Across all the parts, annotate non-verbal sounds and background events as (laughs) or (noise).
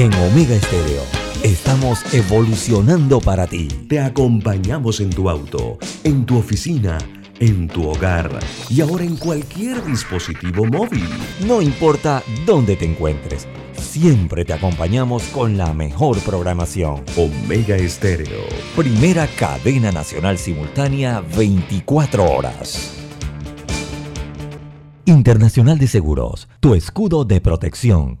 En Omega Estéreo estamos evolucionando para ti. Te acompañamos en tu auto, en tu oficina, en tu hogar y ahora en cualquier dispositivo móvil. No importa dónde te encuentres, siempre te acompañamos con la mejor programación. Omega Estéreo. Primera cadena nacional simultánea 24 horas. Internacional de Seguros, tu escudo de protección,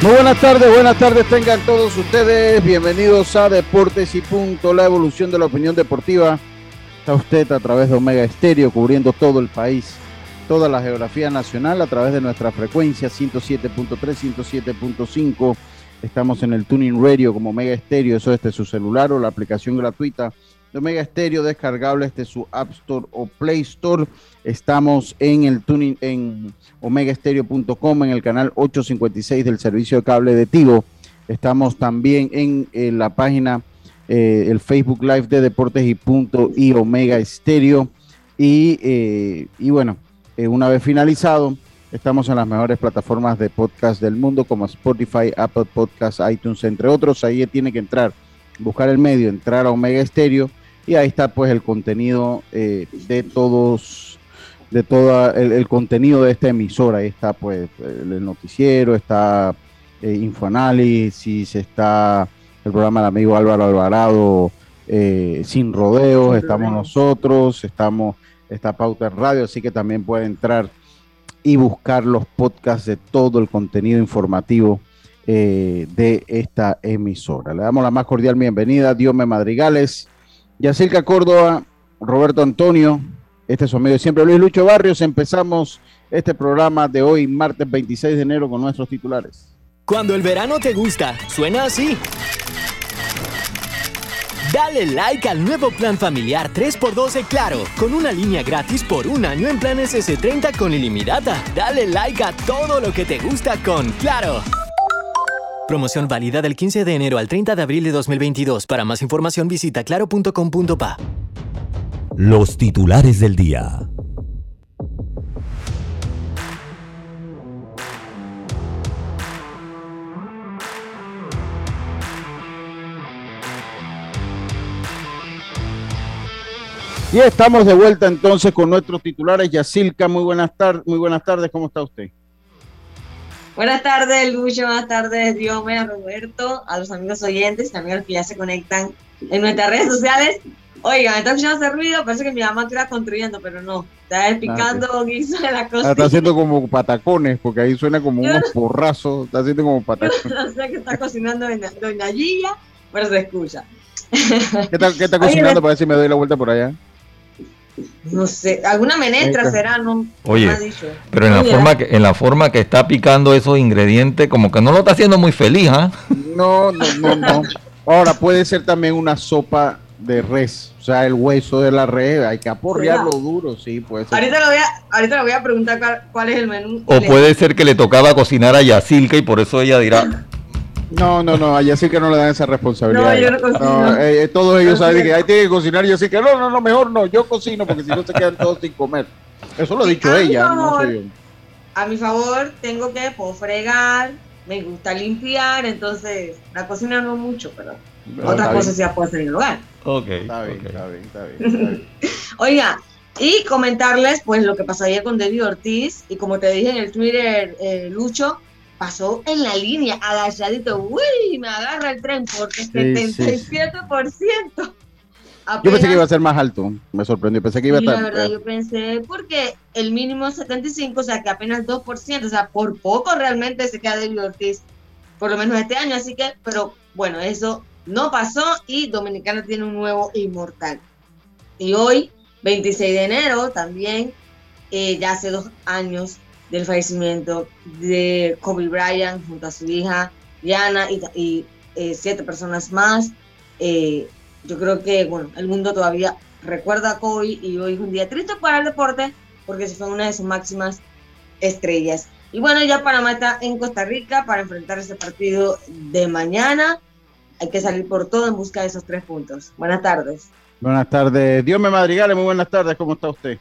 Muy buenas tardes, buenas tardes tengan todos ustedes. Bienvenidos a Deportes y Punto, la evolución de la opinión deportiva. Está usted a través de Omega Estéreo, cubriendo todo el país, toda la geografía nacional, a través de nuestra frecuencia 107.3, 107.5. Estamos en el Tuning Radio como Omega Estéreo, eso es de su celular o la aplicación gratuita de Omega Stereo descargable desde su App Store o Play Store. Estamos en el tuning en omegaestereo.com en el canal 856 del servicio de cable de Tigo. Estamos también en, la página eh, el Facebook Live de Deportes y Punto y Omega Estéreo. Y, eh, y bueno, eh, una vez finalizado, estamos en las mejores plataformas de podcast del mundo como Spotify, Apple Podcasts, iTunes, entre otros. Ahí tiene que entrar, buscar el medio, entrar a Omega Estéreo y ahí está pues el contenido eh, de todos, de todo el, contenido de esta emisora. Ahí está pues el, noticiero, está eh, Infoanálisis, está el programa del amigo Álvaro Alvarado eh, Sin Rodeos, estamos nosotros, estamos, está Pauta Radio, así que también puede entrar y buscar los podcasts de todo el contenido informativo de esta emisora. Le damos la más cordial bienvenida, Diome Madrigales, Yacirca Córdoba, Roberto Antonio, este es su amigo siempre, Luis Lucho Barrios. Empezamos este programa de hoy, martes 26 de enero, con nuestros titulares. Cuando el verano te gusta, suena así. Dale like al nuevo plan familiar 3x12 Claro, con una línea gratis por un año en planes S30 con ilimitada. Dale like a todo lo que te gusta con Claro. Promoción válida del 15 de enero al 30 de abril de 2022. Para más información visita claro.com.pa. Los titulares del día. Y estamos de vuelta entonces con nuestros titulares. Yacilca, muy buenas tardes, muy buenas tardes, ¿cómo está usted? Buenas tardes, Lucho. Buenas tardes, Diome, a Roberto, a los amigos oyentes, también a los que ya se conectan en nuestras redes sociales. Oiga, me está escuchando ese ruido, parece que mi mamá está construyendo, pero no. Está picando ah, guiso de la cosa. Está haciendo como patacones, porque ahí suena como unos porrazos. Está haciendo como patacones. no sé qué está cocinando Doña Gilla, pero se escucha. ¿Qué está, qué está (laughs) cocinando para ver si me doy la vuelta por allá? No sé, alguna menestra será, no, Oye, pero en la, forma que, en la forma que está picando esos ingredientes, como que no lo está haciendo muy feliz, ¿ah? No, no, no, no. Ahora puede ser también una sopa de res, o sea, el hueso de la res, hay que aporrearlo duro, sí, puede ser. Ahorita le voy a, ahorita voy a preguntar cuál, es el menú. O puede ser que le tocaba cocinar a Yacilca y por eso ella dirá, no, no, no, allá sí que no le dan esa responsabilidad. No, yo no cocino. Eh, eh, todos ellos saben que ahí tiene que cocinar y yo sí que no, no, no, mejor no, yo cocino porque si no se quedan todos sin comer. Eso lo ha dicho ella, no soy yo. A mi favor, tengo que puedo fregar, me gusta limpiar, entonces la cocina no mucho, pero, otras cosas ya puedo hacer en el hogar. Ok. Está bien, está bien, está bien, (laughs) Oiga, y comentarles pues lo que pasó ayer con David Ortiz y como te dije en el Twitter, eh, Lucho, pasó en la línea, agachadito, uy, me agarra el tren porque sí, 77%. yo pensé que iba a ser más alto, me sorprendió, pensé que iba a estar... La verdad, yo pensé, porque el mínimo es 75, o sea que apenas 2%, o sea, por poco realmente se queda David Ortiz por lo menos este año, así que, pero bueno, eso no pasó y Dominicana tiene un nuevo inmortal. Y hoy, 26 de enero, también, eh, ya hace dos años del fallecimiento de Kobe Bryant junto a su hija Diana y, eh, siete personas más. Eh, yo creo que, bueno, el mundo todavía recuerda a Kobe y hoy es un día triste para el deporte porque se fue una de sus máximas estrellas. Y bueno, ya Panamá está en Costa Rica para enfrentar ese partido de mañana. Hay que salir por todo en busca de esos tres puntos. Buenas tardes. Buenas tardes. Dios me madrigale, muy buenas tardes. ¿Cómo está usted?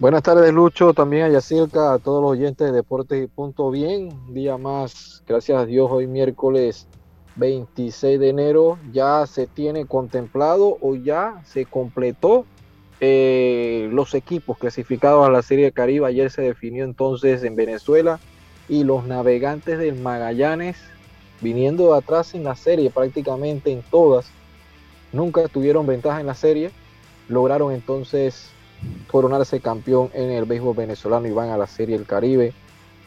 Buenas tardes, Lucho, también a Yacirca, a todos los oyentes de Deportes y Punto Bien. Día más, gracias a Dios, hoy miércoles 26 de enero ya se tiene contemplado o ya se completó eh, los equipos clasificados a la Serie Caribe. Ayer se definió entonces en Venezuela y los navegantes del Magallanes viniendo de atrás en la serie prácticamente en todas. Nunca tuvieron ventaja en la serie. Lograron entonces coronarse campeón en el béisbol venezolano y van a la Serie del Caribe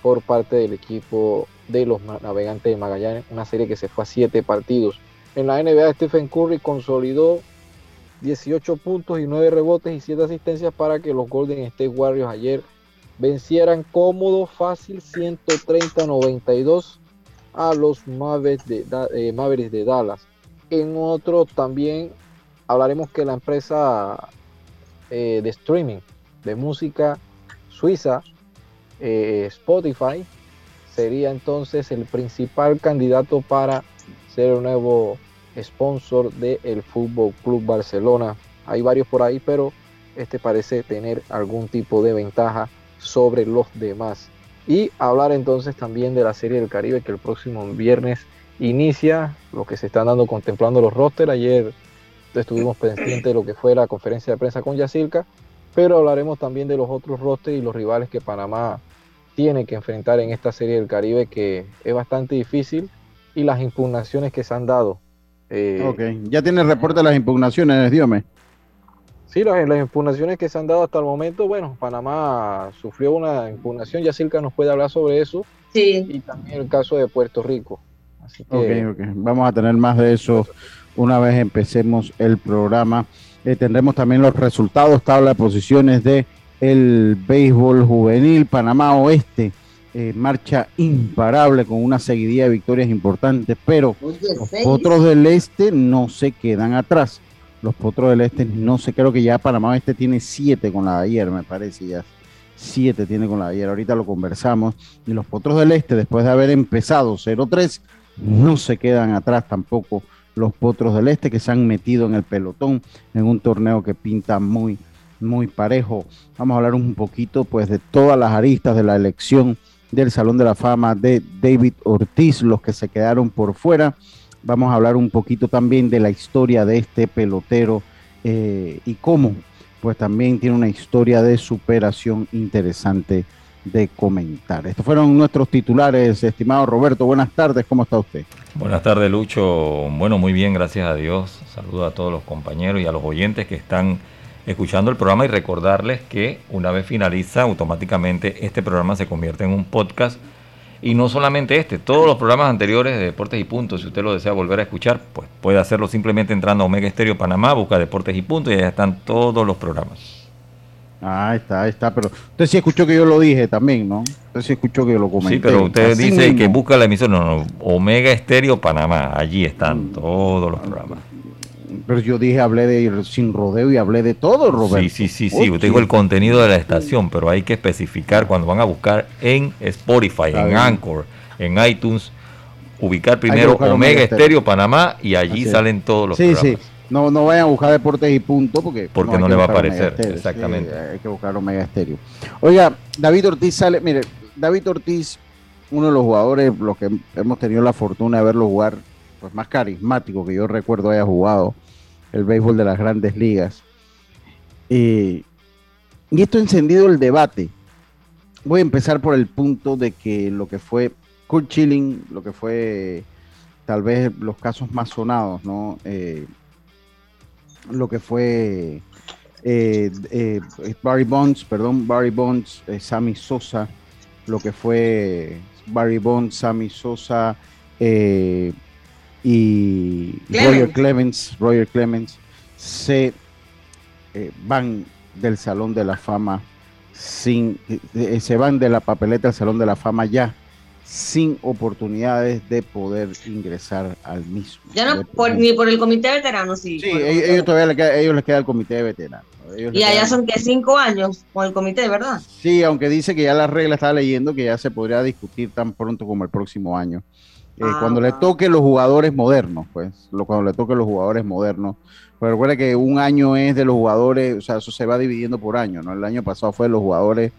por parte del equipo de los navegantes de Magallanes, una serie que se fue a siete partidos. En la NBA, Stephen Curry consolidó 18 puntos y 9 rebotes y 7 asistencias para que los Golden State Warriors ayer vencieran cómodo, fácil, 130-92 a los Mavericks de, eh, Mavericks de Dallas. En otro también hablaremos que la empresa eh, de streaming de música suiza, eh, Spotify, sería entonces el principal candidato para ser el nuevo sponsor del Fútbol Club Barcelona. Hay varios por ahí, pero este parece tener algún tipo de ventaja sobre los demás. Y hablar entonces también de la Serie del Caribe que el próximo viernes inicia, lo que se están dando contemplando los roster. Ayer estuvimos pendientes de lo que fue la conferencia de prensa con Yacirca, pero hablaremos también de los otros roster y los rivales que Panamá tiene que enfrentar en esta serie del Caribe que es bastante difícil y las impugnaciones que se han dado. Eh, ok, ya tiene reporte de las impugnaciones, Diome. Sí, las, las, impugnaciones que se han dado hasta el momento, bueno, Panamá sufrió una impugnación, ya Silca nos puede hablar sobre eso. Sí. Y también el caso de Puerto Rico. Así que... ok, ok, vamos a tener más de eso una vez empecemos el programa. Eh, tendremos también los resultados, tabla de posiciones de el béisbol juvenil Panamá Oeste. Eh, marcha imparable con una seguidilla de victorias importantes, pero los potros del este no se quedan atrás. Los potros del este no sé, creo que ya Panamá Oeste tiene siete con la de ayer, me parece ya. Siete tiene con la de ayer, ahorita lo conversamos. Y los potros del este, después de haber empezado 0-3, no se quedan atrás tampoco los potros del este que se han metido en el pelotón en un torneo que pinta muy, muy parejo. Vamos a hablar un poquito pues de todas las aristas de la elección del Salón de la Fama de David Ortiz, los que se quedaron por fuera. Vamos a hablar un poquito también de la historia de este pelotero eh, y cómo pues también tiene una historia de superación interesante de comentar. Estos fueron nuestros titulares, estimado Roberto. Buenas tardes, ¿cómo está usted? Buenas tardes, Lucho. Bueno, muy bien, gracias a Dios. Saludo a todos los compañeros y a los oyentes que están escuchando el programa y recordarles que una vez finaliza automáticamente este programa se convierte en un podcast y no solamente este, todos los programas anteriores de Deportes y Puntos, si usted lo desea volver a escuchar, pues puede hacerlo simplemente entrando a Omega Estéreo Panamá, busca Deportes y Puntos y allá están todos los programas. Ah, está, ahí está, pero usted sí escuchó que yo lo dije también, ¿no? Usted sí escuchó que lo comenté. Sí, pero usted dice que busca la emisión, no, no, Omega Estéreo Panamá, allí están todos los programas. Pero yo dije, hablé de sin rodeo y hablé de todo, Roberto. Sí, sí, sí, sí. Usted dijo el contenido de la estación, pero hay que especificar cuando van a buscar en Spotify, en Anchor, en iTunes, ubicar primero Omega Estéreo Panamá y allí salen todos los programas. Sí, sí. No, no vayan a buscar deportes y punto porque, porque no, le va a aparecer. Exactamente. hay que buscar Omega Estéreo. Oiga, David Ortiz sale, mire, David Ortiz, uno de los jugadores, los que hemos tenido la fortuna de verlo jugar, pues más carismático que yo recuerdo haya jugado el béisbol de las grandes ligas. y esto ha encendido el debate. Voy a empezar por el punto de que lo que fue Kurt Chilling, lo que fue tal vez los casos más sonados, ¿no? Eh, lo que fue eh, eh, Barry Bonds, perdón, Barry Bonds, Sammy Sosa, lo que fue Barry Bonds, Sammy Sosa eh, y Roger Clemens, Roger Clemens se eh, van del Salón de la Fama sin, eh, se van de la papeleta del Salón de la Fama ya sin oportunidades de poder ingresar al mismo. Ya no, ni por el comité de veteranos, sí. Sí, ellos, todavía les queda, ellos les queda el comité de veteranos. y allá son que cinco años con el comité, ¿verdad? Sí, aunque dice que ya la regla estaba leyendo que ya se podría discutir tan pronto como el próximo año. Eh, ah, cuando le toque los jugadores modernos, pues, lo, cuando le toque los jugadores modernos. Pero recuerda que un año es de los jugadores, o sea, eso se va dividiendo por año, ¿no? El año pasado fue de los jugadores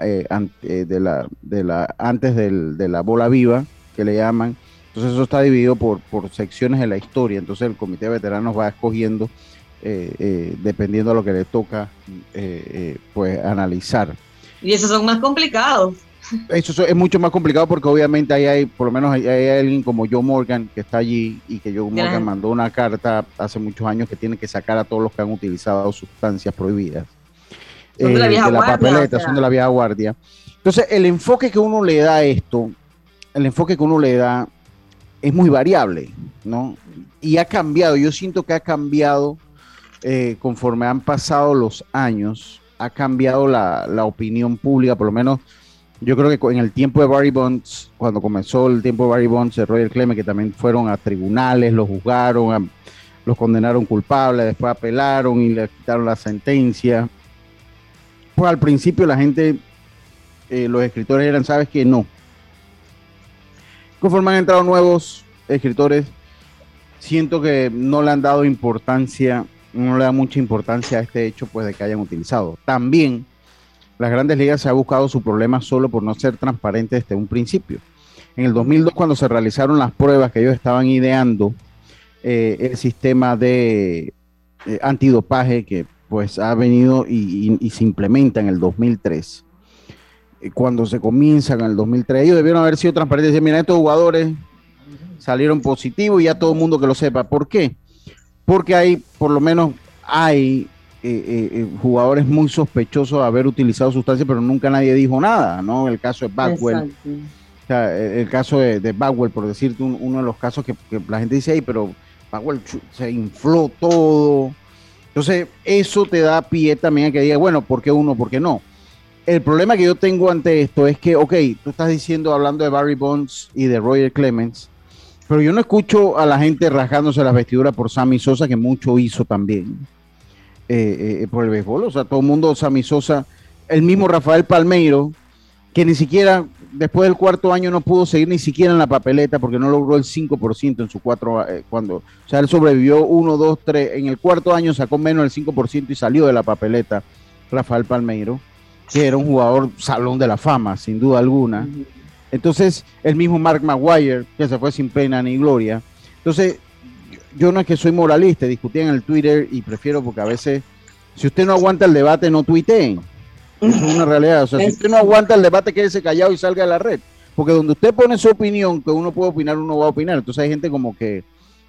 eh, eh, de la, de la, antes de la bola viva, que le llaman. Entonces eso está dividido por, por secciones de la historia. Entonces el comité de veteranos va escogiendo, eh, dependiendo de lo que le toca, pues analizar. Y esos son más complicados. Eso es mucho más complicado porque obviamente ahí hay, por lo menos hay, alguien como Joe Morgan que está allí y que Joe Morgan mandó una carta hace muchos años que tiene que sacar a todos los que han utilizado sustancias prohibidas de la, eh, papeleta, son de la vieja guardia. Entonces, el enfoque que uno le da a esto, el enfoque que uno le da es muy variable, ¿no? Y ha cambiado, yo siento que ha cambiado eh, conforme han pasado los años, ha cambiado la, opinión pública, por lo menos yo creo que en el tiempo de Barry Bonds, cuando comenzó el tiempo de Barry Bonds, el Royal Clemens, que también fueron a tribunales, los juzgaron, los condenaron culpables, después apelaron y le quitaron la sentencia al principio la gente, eh, los escritores eran, sabes que no. Conforme han entrado nuevos escritores, siento que no le han dado importancia, no le da mucha importancia a este hecho, pues de que hayan utilizado. También las grandes ligas se ha buscado su problema solo por no ser transparentes desde un principio. En el 2002, cuando se realizaron las pruebas que ellos estaban ideando, eh, el sistema de eh, antidopaje que pues ha venido y, se implementa en el 2003. Eh, cuando se comienza en el 2003, ellos debieron haber sido transparentes y decir, mira, estos jugadores salieron positivos y ya todo el mundo que lo sepa. ¿Por qué? Porque hay, por lo menos hay eh, eh, jugadores muy sospechosos de haber utilizado sustancias, pero nunca nadie dijo nada, ¿no? El caso de Bagwell. O sea, el, caso de, de, Bagwell, por decirte uno de los casos que, que la gente dice, ahí, pero Bagwell se infló todo, entonces, eso te da pie también a que diga, bueno, ¿por qué uno, por qué no? El problema que yo tengo ante esto es que, ok, tú estás diciendo, hablando de Barry Bonds y de Roger Clemens, pero yo no escucho a la gente rasgándose las vestiduras por Sammy Sosa, que mucho hizo también eh, eh, por el béisbol. O sea, todo el mundo, Sammy Sosa, el mismo Rafael Palmeiro, que ni siquiera después del cuarto año no pudo seguir ni siquiera en la papeleta porque no logró el 5% en su cuatro, eh, cuando, o sea, él sobrevivió uno, dos, tres, en el cuarto año sacó menos del 5% y salió de la papeleta Rafael Palmeiro, que era un jugador salón de la fama, sin duda alguna. Entonces, el mismo Mark Maguire, que se fue sin pena ni gloria. Entonces, yo no es que soy moralista, discutí en el Twitter y prefiero porque a veces, si usted no aguanta el debate, no tuiteen es una realidad. O sea, si usted no aguanta el debate, quédese callado y salga a la red. Porque donde usted pone su opinión, que uno puede opinar, uno va a opinar. Entonces hay gente como que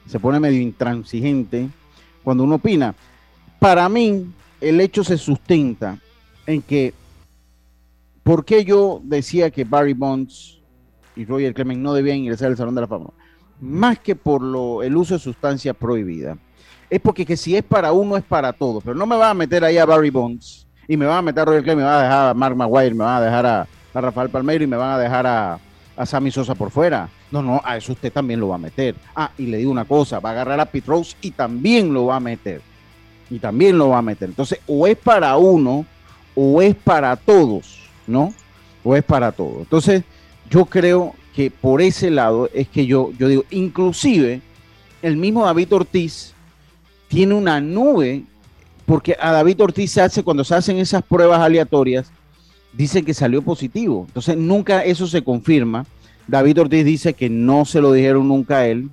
se pone medio intransigente cuando uno opina. Para mí, el hecho se sustenta en que, ¿por qué yo decía que Barry Bonds y Roger Clemens no debían ingresar al Salón de la Fama? Más que por lo, el uso de sustancias prohibidas. Es porque que si es para uno, es para todos. Pero no me va a meter ahí a Barry Bonds y me van a meter a Roger Clay, me van a dejar a Mark Maguire, me van a dejar a, Rafael Palmeiro y me van a dejar a, a Sammy Sosa por fuera. No, no, a eso usted también lo va a meter. Ah, y le digo una cosa, va a agarrar a Pete Rose y también lo va a meter. Y también lo va a meter. Entonces, o es para uno o es para todos, ¿no? O es para todos. Entonces, yo creo que por ese lado es que yo, yo digo, inclusive el mismo David Ortiz tiene una nube porque a David Ortiz se hace, cuando se hacen esas pruebas aleatorias, dicen que salió positivo. Entonces nunca eso se confirma. David Ortiz dice que no se lo dijeron nunca a él.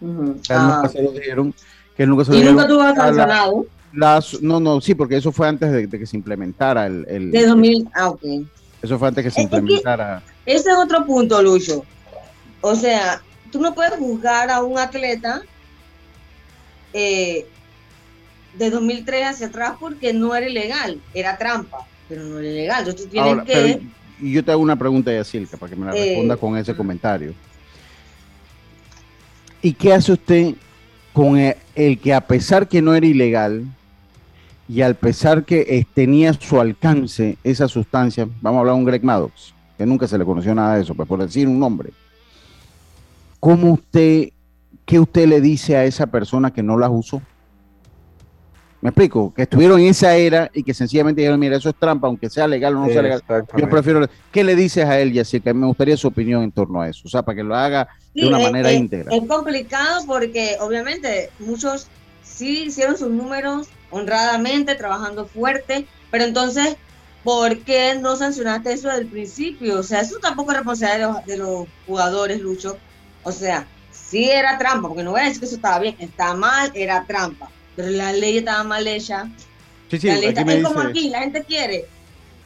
nunca ah. se lo dijeron. Que nunca se lo ¿Y nunca tuvo sancionado? no, no, sí, porque eso fue antes de, que se implementara el, el, De 2000, ah, ok. Eso fue antes que se implementara. ese es otro punto, Lucho. O sea, tú no puedes juzgar a un atleta eh, de 2003 hacia atrás porque no era ilegal, era trampa, pero no era ilegal. Entonces tú que... y yo te hago una pregunta, Yacilca, para que me la responda con ese comentario. ¿Y qué hace usted con el, que a pesar que no era ilegal y al pesar que tenía su alcance esa sustancia, vamos a hablar de un Greg Maddox, que nunca se le conoció nada de eso, pues por decir un nombre, ¿cómo usted, qué usted le dice a esa persona que no las usó? Me explico, que estuvieron en esa era y que sencillamente dijeron, mira, eso es trampa, aunque sea legal o no sea legal. Yo prefiero. ¿Qué le dices a él, que Me gustaría su opinión en torno a eso, o sea, para que lo haga de una manera íntegra. Es complicado porque, obviamente, muchos sí hicieron sus números honradamente, trabajando fuerte, pero entonces, ¿por qué no sancionaste eso desde el principio? O sea, eso tampoco es responsabilidad de los, jugadores, Lucho. O sea, sí era trampa, porque no voy a decir que eso estaba bien, está mal, era trampa pero la ley estaba mal hecha. Sí, sí, es como aquí, la gente quiere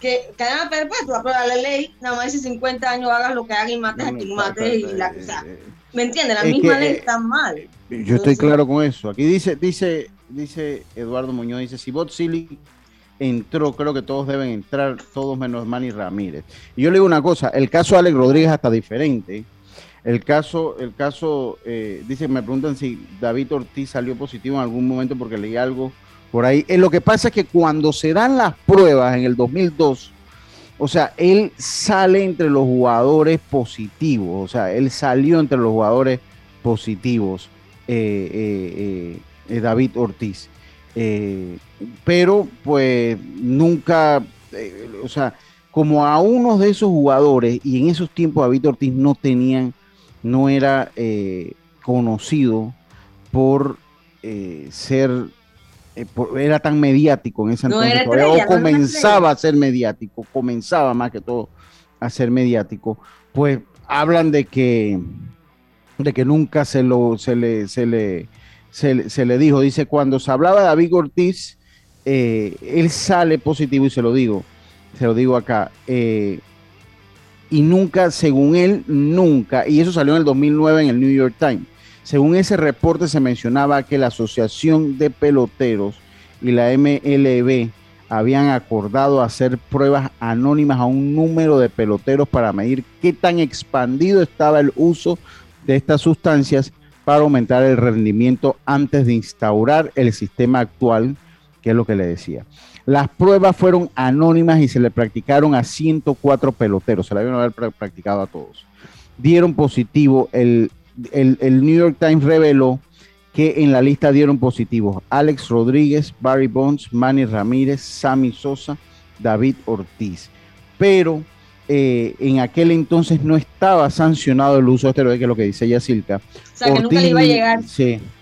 que cadena perpetua, pero la ley nada más dice 50 años hagas lo que hagas y mates a quien mates y la o sea, ¿me entiendes? La misma ley está mal. Yo estoy claro con eso. Aquí dice, dice, dice Eduardo Muñoz, dice, si Bot Silly entró, creo que todos deben entrar, todos menos Manny Ramírez. Y yo le digo una cosa, el caso de Alex Rodríguez hasta diferente. El caso, el caso, eh, dice, me preguntan si David Ortiz salió positivo en algún momento porque leí algo por ahí. Eh, lo que pasa es que cuando se dan las pruebas en el 2002, o sea, él sale entre los jugadores positivos, o sea, él salió entre los jugadores positivos, eh, David Ortiz. pero pues nunca, o sea, como a unos de esos jugadores, y en esos tiempos David Ortiz no tenían no era eh, conocido por eh, ser, eh, era tan mediático en ese entonces, o comenzaba a ser mediático, comenzaba más que todo a ser mediático, pues hablan de que, de que nunca se, lo, se, le, se, le, se, le dijo, dice, cuando se hablaba de David Ortiz, él sale positivo y se lo digo, se lo digo acá, y nunca, según él, nunca, y eso salió en el 2009 en el New York Times, según ese reporte se mencionaba que la Asociación de Peloteros y la MLB habían acordado hacer pruebas anónimas a un número de peloteros para medir qué tan expandido estaba el uso de estas sustancias para aumentar el rendimiento antes de instaurar el sistema actual, que es lo que le decía. Las pruebas fueron anónimas y se le practicaron a 104 peloteros, se la habían haber practicado a todos. Dieron positivo, el, New York Times reveló que en la lista dieron positivos Alex Rodríguez, Barry Bonds, Manny Ramírez, Sammy Sosa, David Ortiz. Pero eh, en aquel entonces no estaba sancionado el uso de esteroides, que es lo que dice Yacilca. O sea, que nunca le iba a llegar.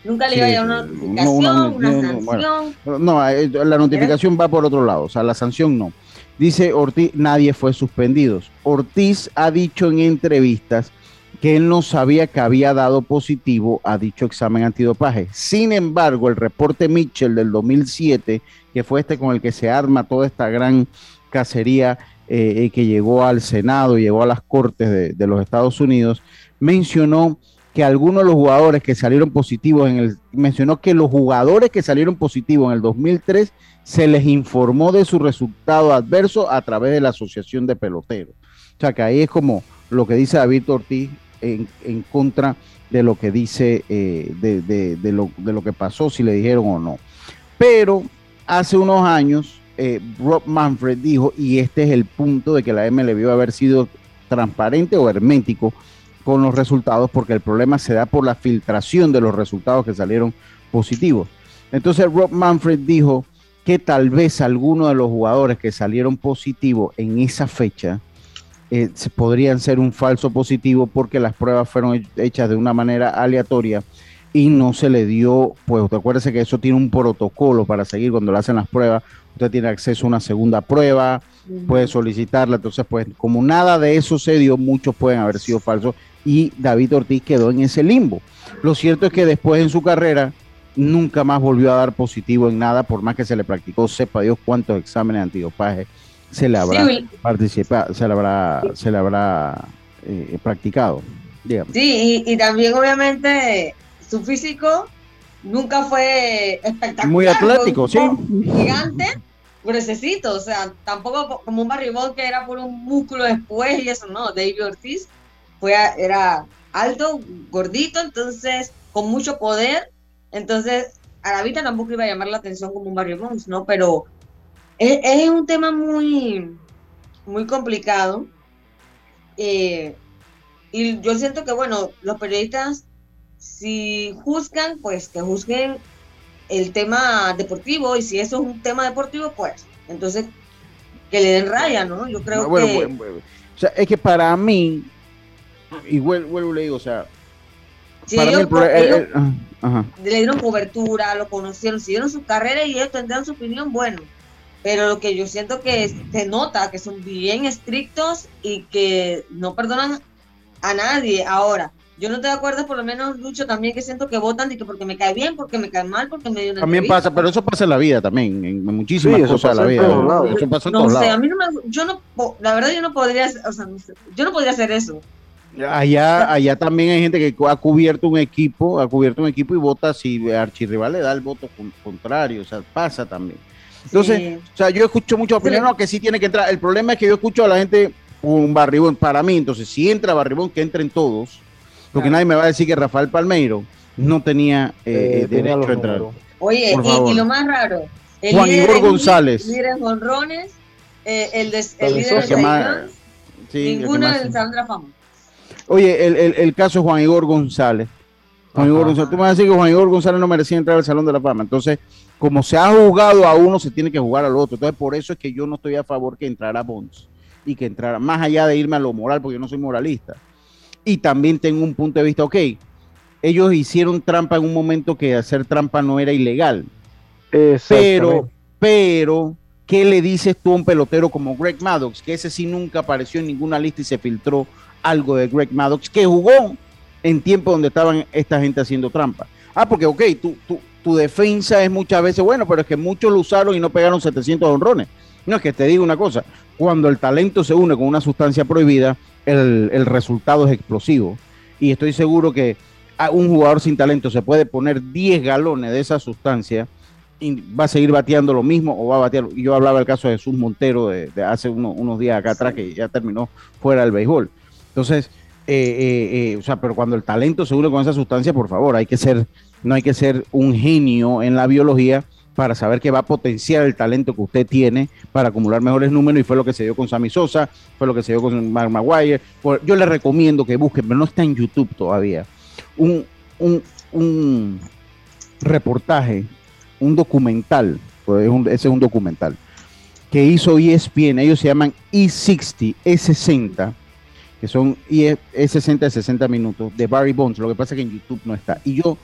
nunca le iba a llegar una notificación, una, sanción. no, eh, la notificación va por otro lado, o sea, la sanción no. Dice Ortiz, nadie fue suspendido. Ortiz ha dicho en entrevistas que él no sabía que había dado positivo a dicho examen antidopaje. Sin embargo, el reporte Mitchell del 2007, que fue este con el que se arma toda esta gran cacería eh, eh, que llegó al Senado, llegó a las Cortes de, los Estados Unidos, mencionó que algunos de los jugadores que salieron positivos en el, mencionó que los jugadores que salieron positivos en el 2003 se les informó de su resultado adverso a través de la Asociación de Peloteros. O sea que ahí es como lo que dice David Ortiz en, contra de lo que dice, eh, de, lo, de lo que pasó, si le dijeron o no. Pero hace unos años eh, Rob Manfred dijo, y este es el punto de que la MLB haber sido transparente o hermético con los resultados, porque el problema se da por la filtración de los resultados que salieron positivos. Entonces Rob Manfred dijo que tal vez algunos de los jugadores que salieron positivos en esa fecha eh, podrían ser un falso positivo porque las pruebas fueron hechas de una manera aleatoria y no se le dio, pues acuérdese que eso tiene un protocolo para seguir cuando le hacen las pruebas, usted tiene acceso a una segunda prueba, puede solicitarla, entonces pues como nada de eso se dio, muchos pueden haber sido falsos y David Ortiz quedó en ese limbo. Lo cierto es que después en su carrera nunca más volvió a dar positivo en nada, por más que se le practicó, sepa Dios cuántos exámenes antidopaje se le habrá participado, se le habrá, se le habrá eh, practicado. Sí, y, y también obviamente su físico nunca fue espectacular. Muy atlético, sí. Gigante, gruesecito, o sea, tampoco como un barribón que era por un músculo después y eso, no, David Ortiz fue, era alto, gordito, entonces con mucho poder, entonces a la vista tampoco iba a llamar la atención como un Bonds, ¿no? Pero es, es, un tema muy, muy complicado. Eh, y yo siento que, bueno, los periodistas, si juzgan, pues que juzguen el tema deportivo, y si eso es un tema deportivo, pues entonces que le den raya, ¿no? Yo creo bueno, que... Bueno, bueno, o sea, es que para mí, y vuelvo, le digo, o sea, Sí, para ellos, mí el, ellos el, el, ajá. le dieron cobertura, lo conocieron, siguieron su carrera y ellos tendrán su opinión, bueno. Pero lo que yo siento que se nota que son bien estrictos y que no perdonan a nadie. Ahora, yo no te acuerdo, por lo menos Lucho también que siento que votan y que porque me cae bien, porque me cae mal, porque me dio una También pasa, pero eso pasa en la vida también, en muchísimas sí, cosas de la vida. Eso pasa en no todos sé, lados. a mí no me, yo no, la verdad yo no podría, o sea, no sé, yo no podría hacer eso. Allá, allá también hay gente que ha cubierto un equipo, ha cubierto un equipo y vota si archirrival le da el voto contrario, o sea, pasa también. Entonces, sí. o sea, yo escucho muchas opiniones no, que sí tiene que entrar. El problema es que yo escucho a la gente un barribón para mí, entonces si entra barribón, que entren todos, porque claro. nadie me va a decir que Rafael Palmeiro no tenía eh, eh, derecho a entrar. Oye, y, y, lo más raro, el Juan Igor González. El líder de honrones, eh, el, de, el líder de más, sí, ninguno del Salón de la Fama. Oye, el, el, el, caso de Juan Igor González. Juan Igor González, tú me vas a decir que Juan Igor González no merecía entrar al Salón de la Fama. Entonces, como se ha jugado a uno, se tiene que jugar al otro. Entonces, por eso es que yo no estoy a favor que entrara Bonds y que entrara, más allá de irme a lo moral, porque yo no soy moralista. Y también tengo un punto de vista, ok, ellos hicieron trampa en un momento que hacer trampa no era ilegal. Pero, pero, ¿qué le dices tú a un pelotero como Greg Maddox? Que ese sí nunca apareció en ninguna lista y se filtró algo de Greg Maddox, que jugó en tiempo donde estaban esta gente haciendo trampa. Ah, porque, ok, tu, defensa es muchas veces bueno, pero es que muchos lo usaron y no pegaron 700 honrones. No, es que te digo una cosa, cuando el talento se une con una sustancia prohibida, el, el resultado es explosivo. Y estoy seguro que a un jugador sin talento se puede poner 10 galones de esa sustancia y va a seguir bateando lo mismo o va a batear. Yo hablaba del caso de Jesús Montero de, de hace uno, unos días acá atrás que ya terminó fuera del béisbol. Entonces, eh, eh, eh, o sea, pero cuando el talento se une con esa sustancia, por favor, hay que ser, no hay que ser un genio en la biología para saber que va a potenciar el talento que usted tiene para acumular mejores números y fue lo que se dio con Sammy Sosa, fue lo que se dio con Mark Maguire. Yo le recomiendo que busquen, pero no está en YouTube todavía, un, un, un reportaje, un documental, pues es un, ese es un documental, que hizo ESPN, ellos se llaman E60, E60, que son E60 de 60 minutos, de Barry Bonds, lo que pasa es que en YouTube no está. Y yo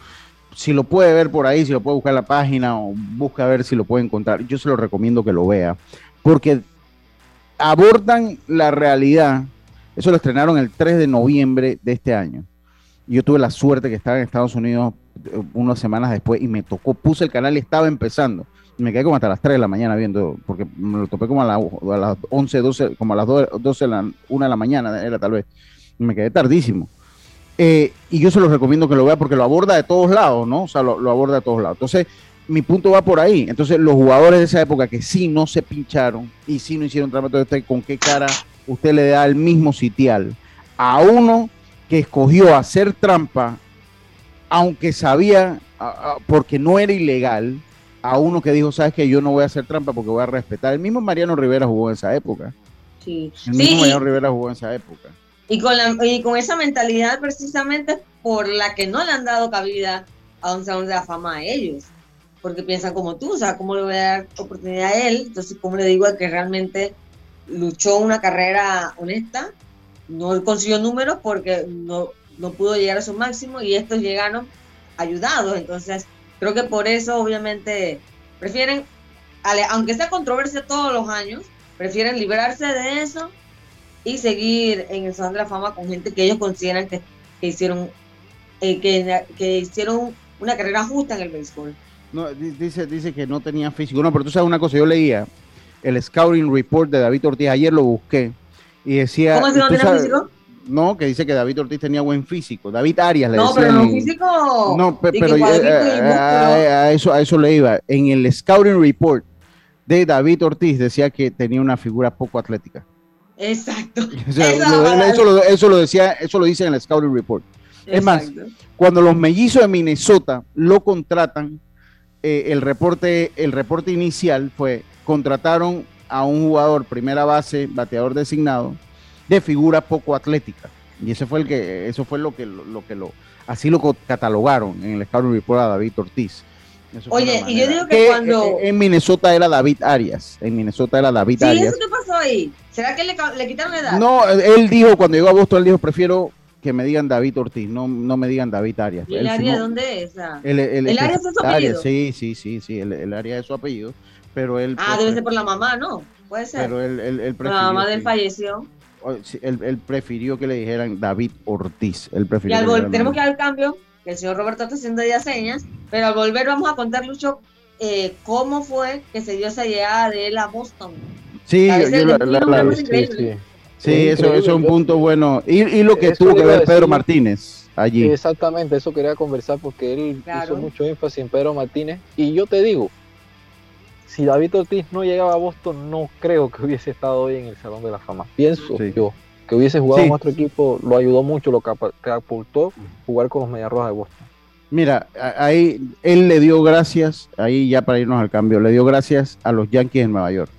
si lo puede ver por ahí, si lo puede buscar en la página o busca ver si lo puede encontrar, yo se lo recomiendo que lo vea, porque abordan la realidad. Eso lo estrenaron el 3 de noviembre de este año. Yo tuve la suerte que estaba en Estados Unidos eh, unas semanas después y me tocó, puse el canal y estaba empezando. Me quedé como hasta las 3 de la mañana viendo, porque me lo topé como a, a las 11, 12, como a las 12, la, 1 de la mañana, era tal vez. Me quedé tardísimo. Eh, y yo se los recomiendo que lo vea porque lo aborda de todos lados, ¿no? O sea, lo, lo, aborda de todos lados. Entonces, mi punto va por ahí. Entonces, los jugadores de esa época que sí no se pincharon y sí no hicieron trampa, entonces, ¿con qué cara usted le da el mismo sitial a uno que escogió hacer trampa, aunque sabía, a, a, porque no era ilegal, a uno que dijo, sabes que yo no voy a hacer trampa porque voy a respetar. El mismo Mariano Rivera jugó en esa época. Sí. El mismo sí. Mariano Rivera jugó en esa época. Y con, la, y con esa mentalidad precisamente por la que no le han dado cabida a un salón de la fama a ellos. Porque piensan como tú, o sea, ¿cómo le voy a dar oportunidad a él? Entonces, ¿cómo le digo a que realmente luchó una carrera honesta? No consiguió números porque no, no pudo llegar a su máximo y estos llegaron ayudados. Entonces, creo que por eso, obviamente, prefieren, aunque sea controversia todos los años, prefieren librarse de eso y seguir en el Salón de la Fama con gente que ellos consideran que, que hicieron eh, que, que, hicieron una carrera justa en el béisbol. No, dice, dice que no tenía físico. No, pero tú sabes una cosa, yo leía el Scouting Report de David Ortiz, ayer lo busqué y decía... ¿Cómo que no tenía físico? No, que dice que David Ortiz tenía buen físico. David Arias le no, decía. pero no físico. No, pe, pero yo, a, a, a, eso, a eso le iba. En el Scouting Report de David Ortiz decía que tenía una figura poco atlética. Exacto. (laughs) eso, lo, decía, eso lo dice en el Scouting Report. Es más, cuando los mellizos de Minnesota lo contratan, eh, el, reporte, el reporte inicial fue, contrataron a un jugador primera base, bateador designado, de figura poco atlética. Y ese fue el que, eso fue lo que lo, que lo, así lo catalogaron en el Scouting Report a David Ortiz. Oye, y yo digo que, cuando. En Minnesota era David Arias. En Minnesota era David Arias. ¿Y eso ahí? ¿Será que le, le quitaron la edad? No, él dijo, cuando llegó a Boston, él dijo, prefiero que me digan David Ortiz, no, no me digan David Arias. ¿Y el área dónde es? Ah. El, el, área es su apellido. sí, sí, sí, sí, el, área es su apellido, pero él... Ah, debe ser por la mamá, ¿no? Puede ser. Pero él, él, prefirió La mamá de él falleció. Él, prefirió que le dijeran David Ortiz. Él prefirió y al tenemos que dar el cambio, que el señor Roberto está haciendo ya señas, pero al volver vamos a contar, Lucho, eh, cómo fue que se dio esa llegada de él a Boston. Sí, yo, la, sí, sí. Sí, eso, es un punto bueno. Y, lo que tuvo que ver Pedro Martínez allí. Exactamente, eso quería conversar porque él hizo mucho énfasis en Pedro Martínez. Y yo te digo, si David Ortiz no llegaba a Boston, no creo que hubiese estado hoy en el Salón de la Fama. Pienso yo que hubiese jugado en otro equipo, lo ayudó mucho, lo que aportó jugar con los Medias Rojas de Boston. Mira, ahí él le dio gracias, ahí ya para irnos al cambio, le dio gracias a los Yankees en Nueva York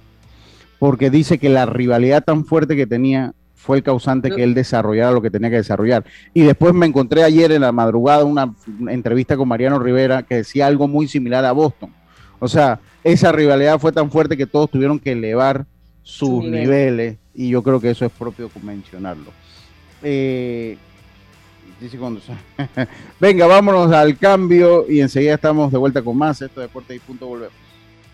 porque dice que la rivalidad tan fuerte que tenía fue el causante que él desarrollara lo que tenía que desarrollar. Y después me encontré ayer en la madrugada una, entrevista con Mariano Rivera que decía algo muy similar a Boston. O sea, esa rivalidad fue tan fuerte que todos tuvieron que elevar sus niveles y yo creo que eso es propio mencionarlo. Eh, (laughs) Venga, vámonos al cambio y enseguida estamos de vuelta con más. Esto es Deporte y Punto Volvemos.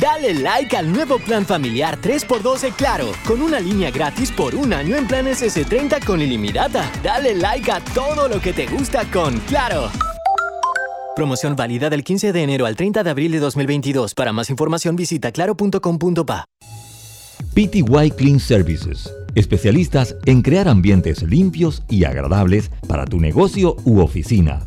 Dale like al nuevo plan familiar 3x2 de Claro, con una línea gratis por un año en planes S30 con ilimitada. Dale like a todo lo que te gusta con Claro. Promoción válida del 15 de enero al 30 de abril de 2022. Para más información visita claro.com.pa. PTY Clean Services, especialistas en crear ambientes limpios y agradables para tu negocio u oficina.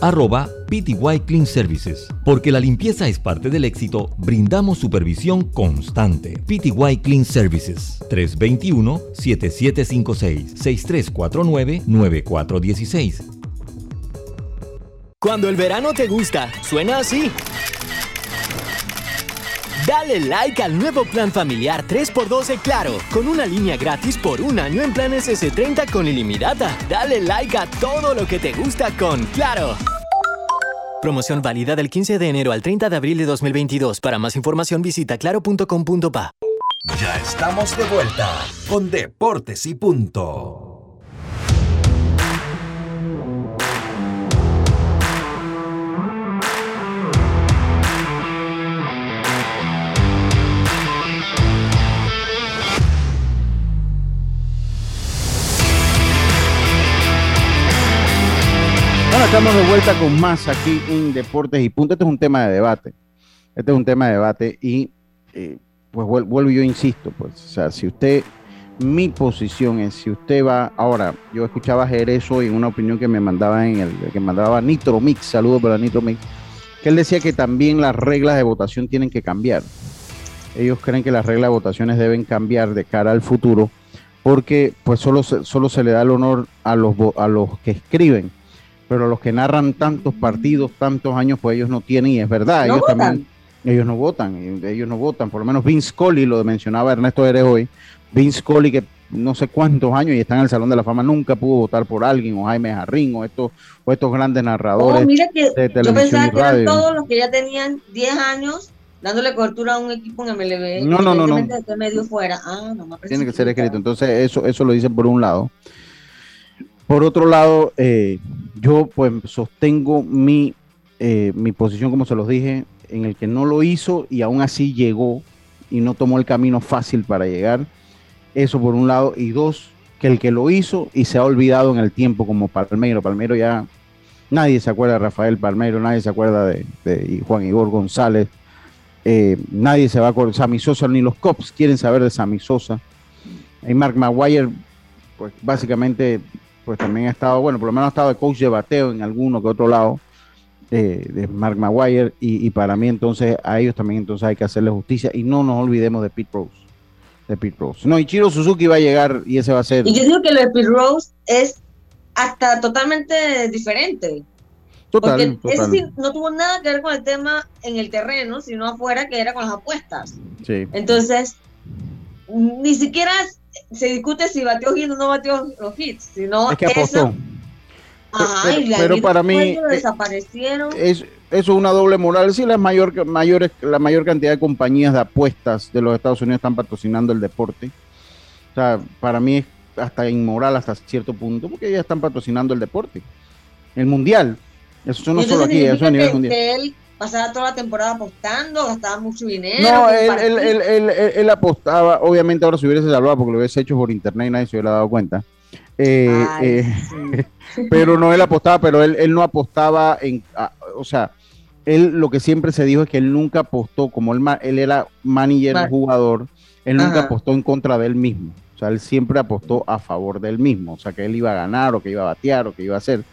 arroba PTY Clean Services. Porque la limpieza es parte del éxito, brindamos supervisión constante. PTY Clean Services 321-7756-6349-9416. Cuando el verano te gusta, suena así. Dale like al nuevo plan familiar 3x12 Claro, con una línea gratis por un año en planes S30 con ilimitada. Dale like a todo lo que te gusta con Claro. Promoción válida del 15 de enero al 30 de abril de 2022. Para más información visita claro.com.pa. Ya estamos de vuelta con Deportes y Punto. Estamos de vuelta con más aquí en Deportes y Punto. Este es un tema de debate. Este es un tema de debate y eh, pues vuelvo yo insisto, pues, o sea, si usted, mi posición es, si usted va, ahora, yo escuchaba a Jerez hoy en una opinión que me mandaba en el, que mandaba Nitro Mix, saludos para Nitro Mix, que él decía que también las reglas de votación tienen que cambiar. Ellos creen que las reglas de votaciones deben cambiar de cara al futuro porque pues solo solo se le da el honor a los, a los que escriben pero los que narran tantos partidos, tantos años, pues ellos no tienen, y es verdad, ellos también, ellos no votan, ellos no votan, por lo menos Vince Coley, lo mencionaba Ernesto Eres hoy, Vince Coley que no sé cuántos años y está en el Salón de la Fama, nunca pudo votar por alguien, o Jaime Jarrín, o estos, o estos grandes narradores oh, mira que de televisión yo pensaba que eran todos los que ya tenían 10 años dándole cobertura a un equipo en MLB. No, no, no, no. medio fuera. Ah, no, me Tiene que ser escrito. Entonces, eso, eso lo dicen por un lado. Por otro lado, eh, yo pues sostengo mi, eh, mi posición, como se los dije, en el que no lo hizo y aún así llegó y no tomó el camino fácil para llegar. Eso por un lado. Y dos, que el que lo hizo y se ha olvidado en el tiempo como Palmero. Palmero ya nadie se acuerda de Rafael Palmero, nadie se acuerda de, Juan Igor González. Eh, nadie se va a acordar, Sammy Sosa, ni los cops quieren saber de Sammy Sosa. Y Mark Maguire, pues básicamente, pues también ha estado, bueno, por lo menos ha estado de coach de bateo en alguno que otro lado eh, de Mark Maguire. Y, y, para mí, entonces, a ellos también entonces hay que hacerle justicia. Y no nos olvidemos de Pete Rose. De Pete Rose. No, Ichiro Suzuki va a llegar y ese va a ser. Y yo digo que lo de Pete Rose es hasta totalmente diferente. Total, Porque es decir, no tuvo nada que ver con el tema en el terreno, sino afuera, que era con las apuestas. Sí. Entonces, ni siquiera se discute si batió hit o no batió los hits, sino es que apostó. Ajá, pero, y pero para mí eh, desaparecieron. Es, eso es una doble moral. Sí, la mayor, mayores, la mayor cantidad de compañías de apuestas de los Estados Unidos están patrocinando el deporte. O sea, para mí es hasta inmoral hasta cierto punto, porque ya están patrocinando el deporte. El mundial. Eso no solo aquí, eso a nivel mundial. él pasaba toda la temporada apostando, gastaba mucho dinero. No, él, él, él, él, apostaba, obviamente ahora se hubiese salvado porque lo hubiese hecho por internet y nadie se hubiera dado cuenta. Eh, eh, (laughs) pero no él apostaba, pero él, él no apostaba en, o sea, él lo que siempre se dijo es que él nunca apostó, como él, él era manager, jugador, él nunca apostó en contra de él mismo. O sea, él siempre apostó a favor del mismo. O sea, que él iba a ganar o que iba a batear o que iba a hacer.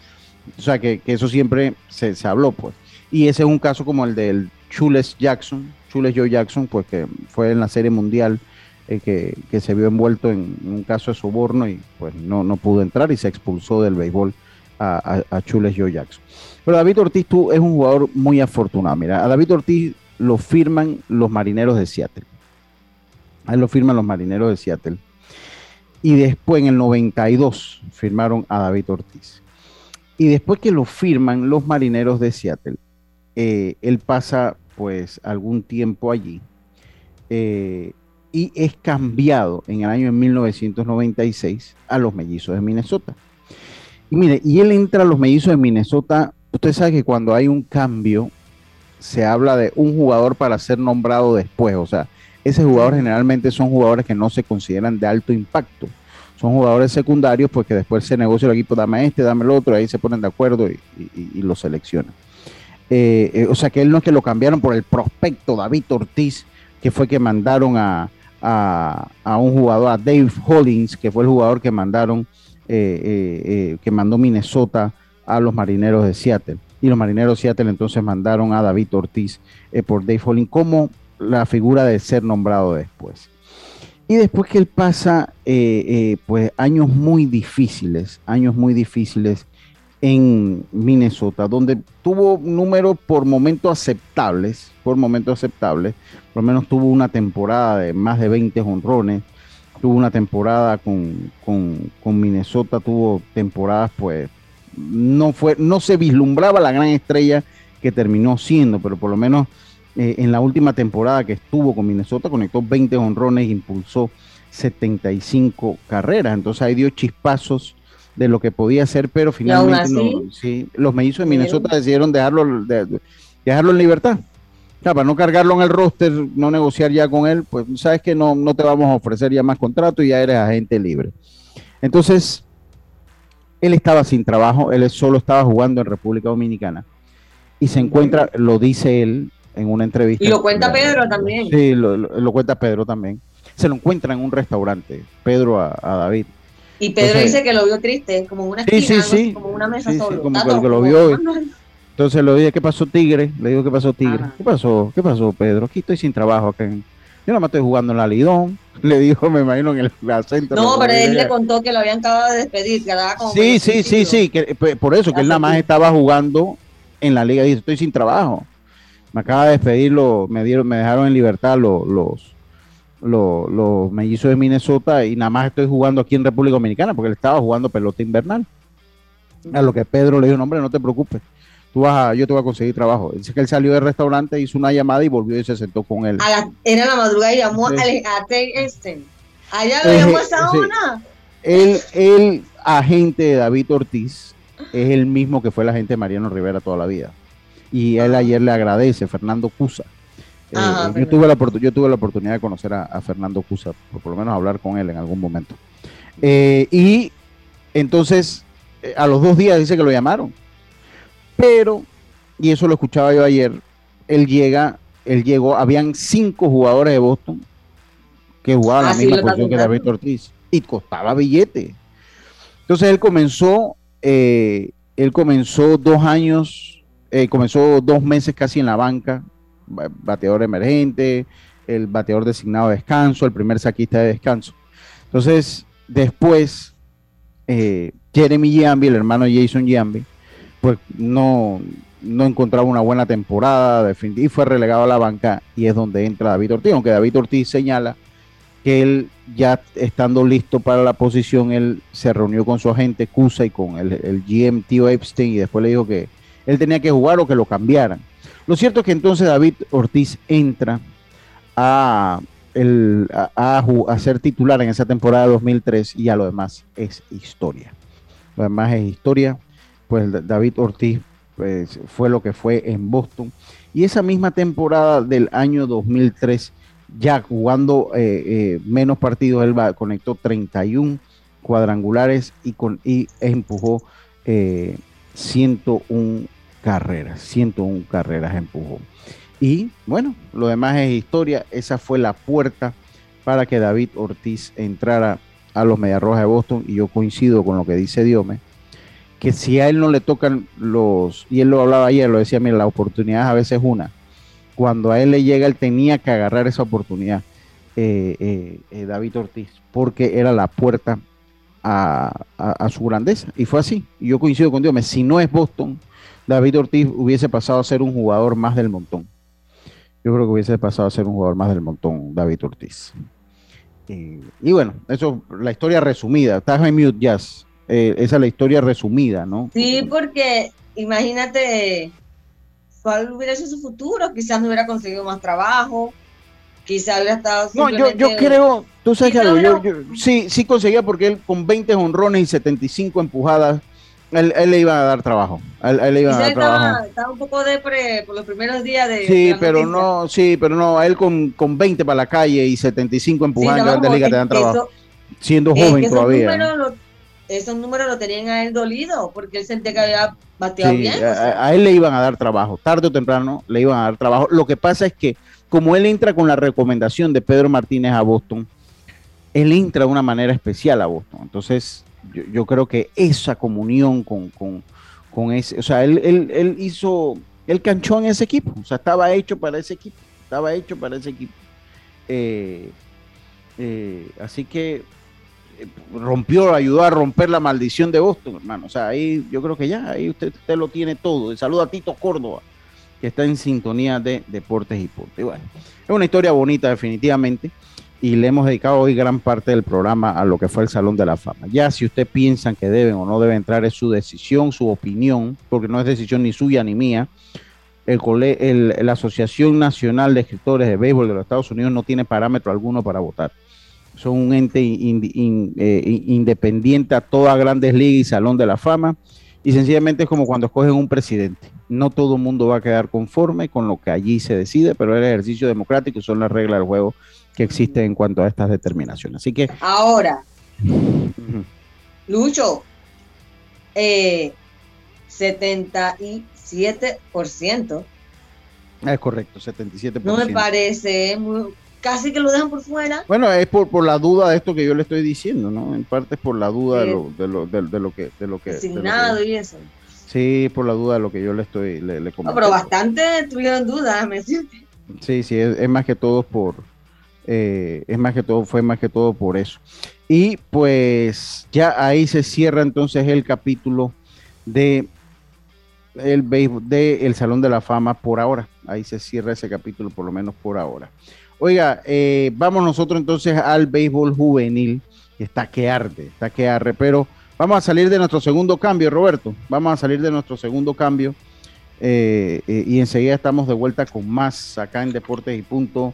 O sea, que, eso siempre se, habló, pues. Y ese es un caso como el del Chules Jackson, Chules Joe Jackson, pues que fue en la Serie Mundial eh, que, se vio envuelto en un caso de soborno y pues no, no pudo entrar y se expulsó del béisbol a, a, Chules Joe Jackson. Pero David Ortiz tú, es un jugador muy afortunado. Mira, a David Ortiz lo firman los marineros de Seattle. A él lo firman los marineros de Seattle y después en el 92 firmaron a David Ortiz. Y después que lo firman los marineros de Seattle, eh, él pasa pues algún tiempo allí eh, y es cambiado en el año de 1996 a los mellizos de Minnesota. Y mire, y él entra a los mellizos de Minnesota, usted sabe que cuando hay un cambio se habla de un jugador para ser nombrado después, o sea, ese jugador generalmente son jugadores que no se consideran de alto impacto. Son jugadores secundarios porque pues, después se negocia el equipo, dame este, dame el otro, ahí se ponen de acuerdo y, lo seleccionan. Eh, eh, o sea que él no es que lo cambiaron por el prospecto David Ortiz, que fue que mandaron a, un jugador, a Dave Hollins, que fue el jugador que mandaron, eh, que mandó Minnesota a los marineros de Seattle. Y los marineros de Seattle entonces mandaron a David Ortiz por Dave Hollins como la figura de ser nombrado después. Y después que él pasa, pues años muy difíciles, años muy difíciles en Minnesota, donde tuvo números por momentos aceptables, por momentos aceptables, por lo menos tuvo una temporada de más de 20 honrones, tuvo una temporada con, con Minnesota, tuvo temporadas pues, no, fue, no se vislumbraba la gran estrella que terminó siendo, pero por lo menos eh, en la última temporada que estuvo con Minnesota, conectó 20 honrones, impulsó 75 carreras. Entonces ahí dio chispazos de lo que podía hacer, pero finalmente sí, los mellizos de Minnesota decidieron dejarlo, dejarlo en libertad. para no cargarlo en el roster, no negociar ya con él, pues sabes que no, no te vamos a ofrecer ya más contrato y ya eres agente libre. Entonces, él estaba sin trabajo, él solo estaba jugando en República Dominicana y se encuentra, lo dice él, en una entrevista. Y lo cuenta Pedro también. Sí, lo, cuenta Pedro también. Se lo encuentra en un restaurante, Pedro a, David. Y Pedro dice que lo vio triste, como una esquina, como una mesa solo. como que, lo vio. (laughs) Entonces le dije, ¿qué pasó Tigre? Le digo, ¿qué pasó Tigre? ¿Qué pasó? ¿Qué pasó Pedro? Aquí estoy sin trabajo acá. Yo nada más estoy jugando en la Lidón. (laughs) Le dijo, me imagino, en el acento. No, pero él le contó que lo habían acabado de despedir. Que como sí, sí, sí, sí, que, por eso, que él nada más estaba jugando en la liga. Dice, estoy sin trabajo me acaba de despedirlo, me dieron, me dejaron en libertad los, los, los, mellizos de Minnesota y nada más estoy jugando aquí en República Dominicana porque él estaba jugando pelota invernal. A lo que Pedro le dijo, no, hombre, no te preocupes, tú vas a, yo te voy a conseguir trabajo. Dice que él salió del restaurante, hizo una llamada y volvió y se sentó con él. era la madrugada y llamó a, este. Allá lo llamó a esa hora. El, el agente de David Ortiz es el mismo que fue el agente de Mariano Rivera toda la vida. Y él ayer le agradece, Fernando Cusa. Eh, yo, tuve la, yo tuve la oportunidad de conocer a, Fernando Cusa, por, lo menos hablar con él en algún momento. Eh, y entonces, eh, a los dos días dice que lo llamaron. Pero, y eso lo escuchaba yo ayer, él llega, él llegó, habían cinco jugadores de Boston que jugaban la ah, misma posición que David Ortiz y costaba billete. Entonces él comenzó, él comenzó dos años, comenzó dos meses casi en la banca, bateador emergente, el bateador designado de descanso, el primer saquista de descanso. Entonces, después, eh, Jeremy Giambi, el hermano Jason Giambi, pues no, no encontraba una buena temporada y fue relegado a la banca y es donde entra David Ortiz, aunque David Ortiz señala que él ya estando listo para la posición, él se reunió con su agente Cusa y con el, el GM Tío Epstein y después le dijo que él tenía que jugar o que lo cambiaran. Lo cierto es que entonces David Ortiz entra a, a, ser titular en esa temporada 2003 y a lo demás es historia. Lo demás es historia, pues David Ortiz pues, fue lo que fue en Boston. Y esa misma temporada del año 2003, ya jugando eh, eh, menos partidos, él conectó 31 cuadrangulares y, con, y empujó 101 eh, carreras, 101 carreras empujó. Y bueno, lo demás es historia. Esa fue la puerta para que David Ortiz entrara a los Mediarrojas de Boston. Y yo coincido con lo que dice Diome, que si a él no le tocan los, y él lo hablaba ayer, lo decía, mira, la oportunidad a veces es una. Cuando a él le llega, él tenía que agarrar esa oportunidad, eh, eh, eh, David Ortiz, porque era la puerta a, a, su grandeza. Y fue así. Yo coincido con Diome, si no es Boston, David Ortiz hubiese pasado a ser un jugador más del montón. Yo creo que hubiese pasado a ser un jugador más del montón, David Ortiz. Y, bueno, eso, la historia resumida. Estás en mute, Jazz. Eh, esa es la historia resumida, ¿no? Sí, porque imagínate cuál hubiera sido su futuro. Quizás no hubiera conseguido más trabajo. Quizás hubiera estado. No, yo, yo creo, tú sabes que algo, yo, sí, sí conseguía porque él con 20 honrones y 75 empujadas él, le iba a dar trabajo. Él, le iba a dar estaba, trabajo. Estaba un poco depre por los primeros días de. Sí, pero no, sí, pero no, a él con, con 20 para la calle y 75 empujando sí, liga te dan trabajo. siendo joven todavía. esos números lo tenían a él dolido porque él sentía que había bateado bien. A, él le iban a dar trabajo, tarde o temprano le iban a dar trabajo. Lo que pasa es que, como él entra con la recomendación de Pedro Martínez a Boston, él entra de una manera especial a Boston. Entonces, yo, creo que esa comunión con, ese, o sea, él, él, hizo, él canchó en ese equipo, o sea, estaba hecho para ese equipo, estaba hecho para ese equipo. Eh, eh, así que eh, rompió, ayudó a romper la maldición de Boston, hermano. O sea, ahí yo creo que ya, ahí usted, usted lo tiene todo. Saludo a Tito Córdoba, que está en sintonía de Deportes y Deportes. Bueno, es una historia bonita, definitivamente y le hemos dedicado hoy gran parte del programa a lo que fue el Salón de la Fama. Ya si usted piensa que deben o no deben entrar, es su decisión, su opinión, porque no es decisión ni suya ni mía. El, la Asociación Nacional de Escritores de Béisbol de los Estados Unidos no tiene parámetro alguno para votar. Son un ente eh, independiente a todas grandes ligas y Salón de la Fama. Y sencillamente es como cuando escogen un presidente. No todo el mundo va a quedar conforme con lo que allí se decide, pero el ejercicio democrático son las reglas del juego que existe en cuanto a estas determinaciones. Así que. Ahora, Lucho, eh, 77%. Es correcto, 77%. No me parece, casi que lo dejan por fuera. Bueno, es por, por la duda de esto que yo le estoy diciendo, ¿no? En parte es por la duda de, lo, de, lo, de, lo que... De lo que Asignado y eso. Sí, por la duda de lo que yo le estoy... Le, le no, pero bastante tuvieron dudas, me siento. Sí, sí, es más que todo por eh, es más que todo, fue más que todo por eso. Y pues ya ahí se cierra entonces el capítulo de el de el Salón de la Fama por ahora. Ahí se cierra ese capítulo, por lo menos por ahora. Oiga, eh, vamos nosotros entonces al béisbol juvenil, que está que arde, está que arde, pero vamos a salir de nuestro segundo cambio, Roberto. Vamos a salir de nuestro segundo cambio eh, y enseguida estamos de vuelta con más acá en Deportes y Punto.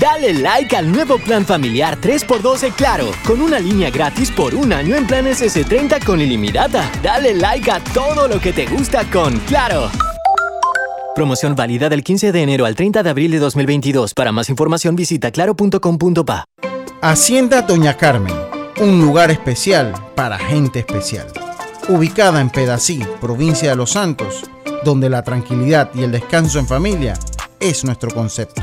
Dale like al nuevo plan familiar 3x12 Claro, con una línea gratis por un año en planes S30 con ilimitada. Dale like a todo lo que te gusta con Claro. Promoción válida del 15 de enero al 30 de abril de 2022. Para más información visita claro.com.pa. Hacienda Doña Carmen, un lugar especial para gente especial. Ubicada en Pedací, provincia de Los Santos, donde la tranquilidad y el descanso en familia es nuestro concepto.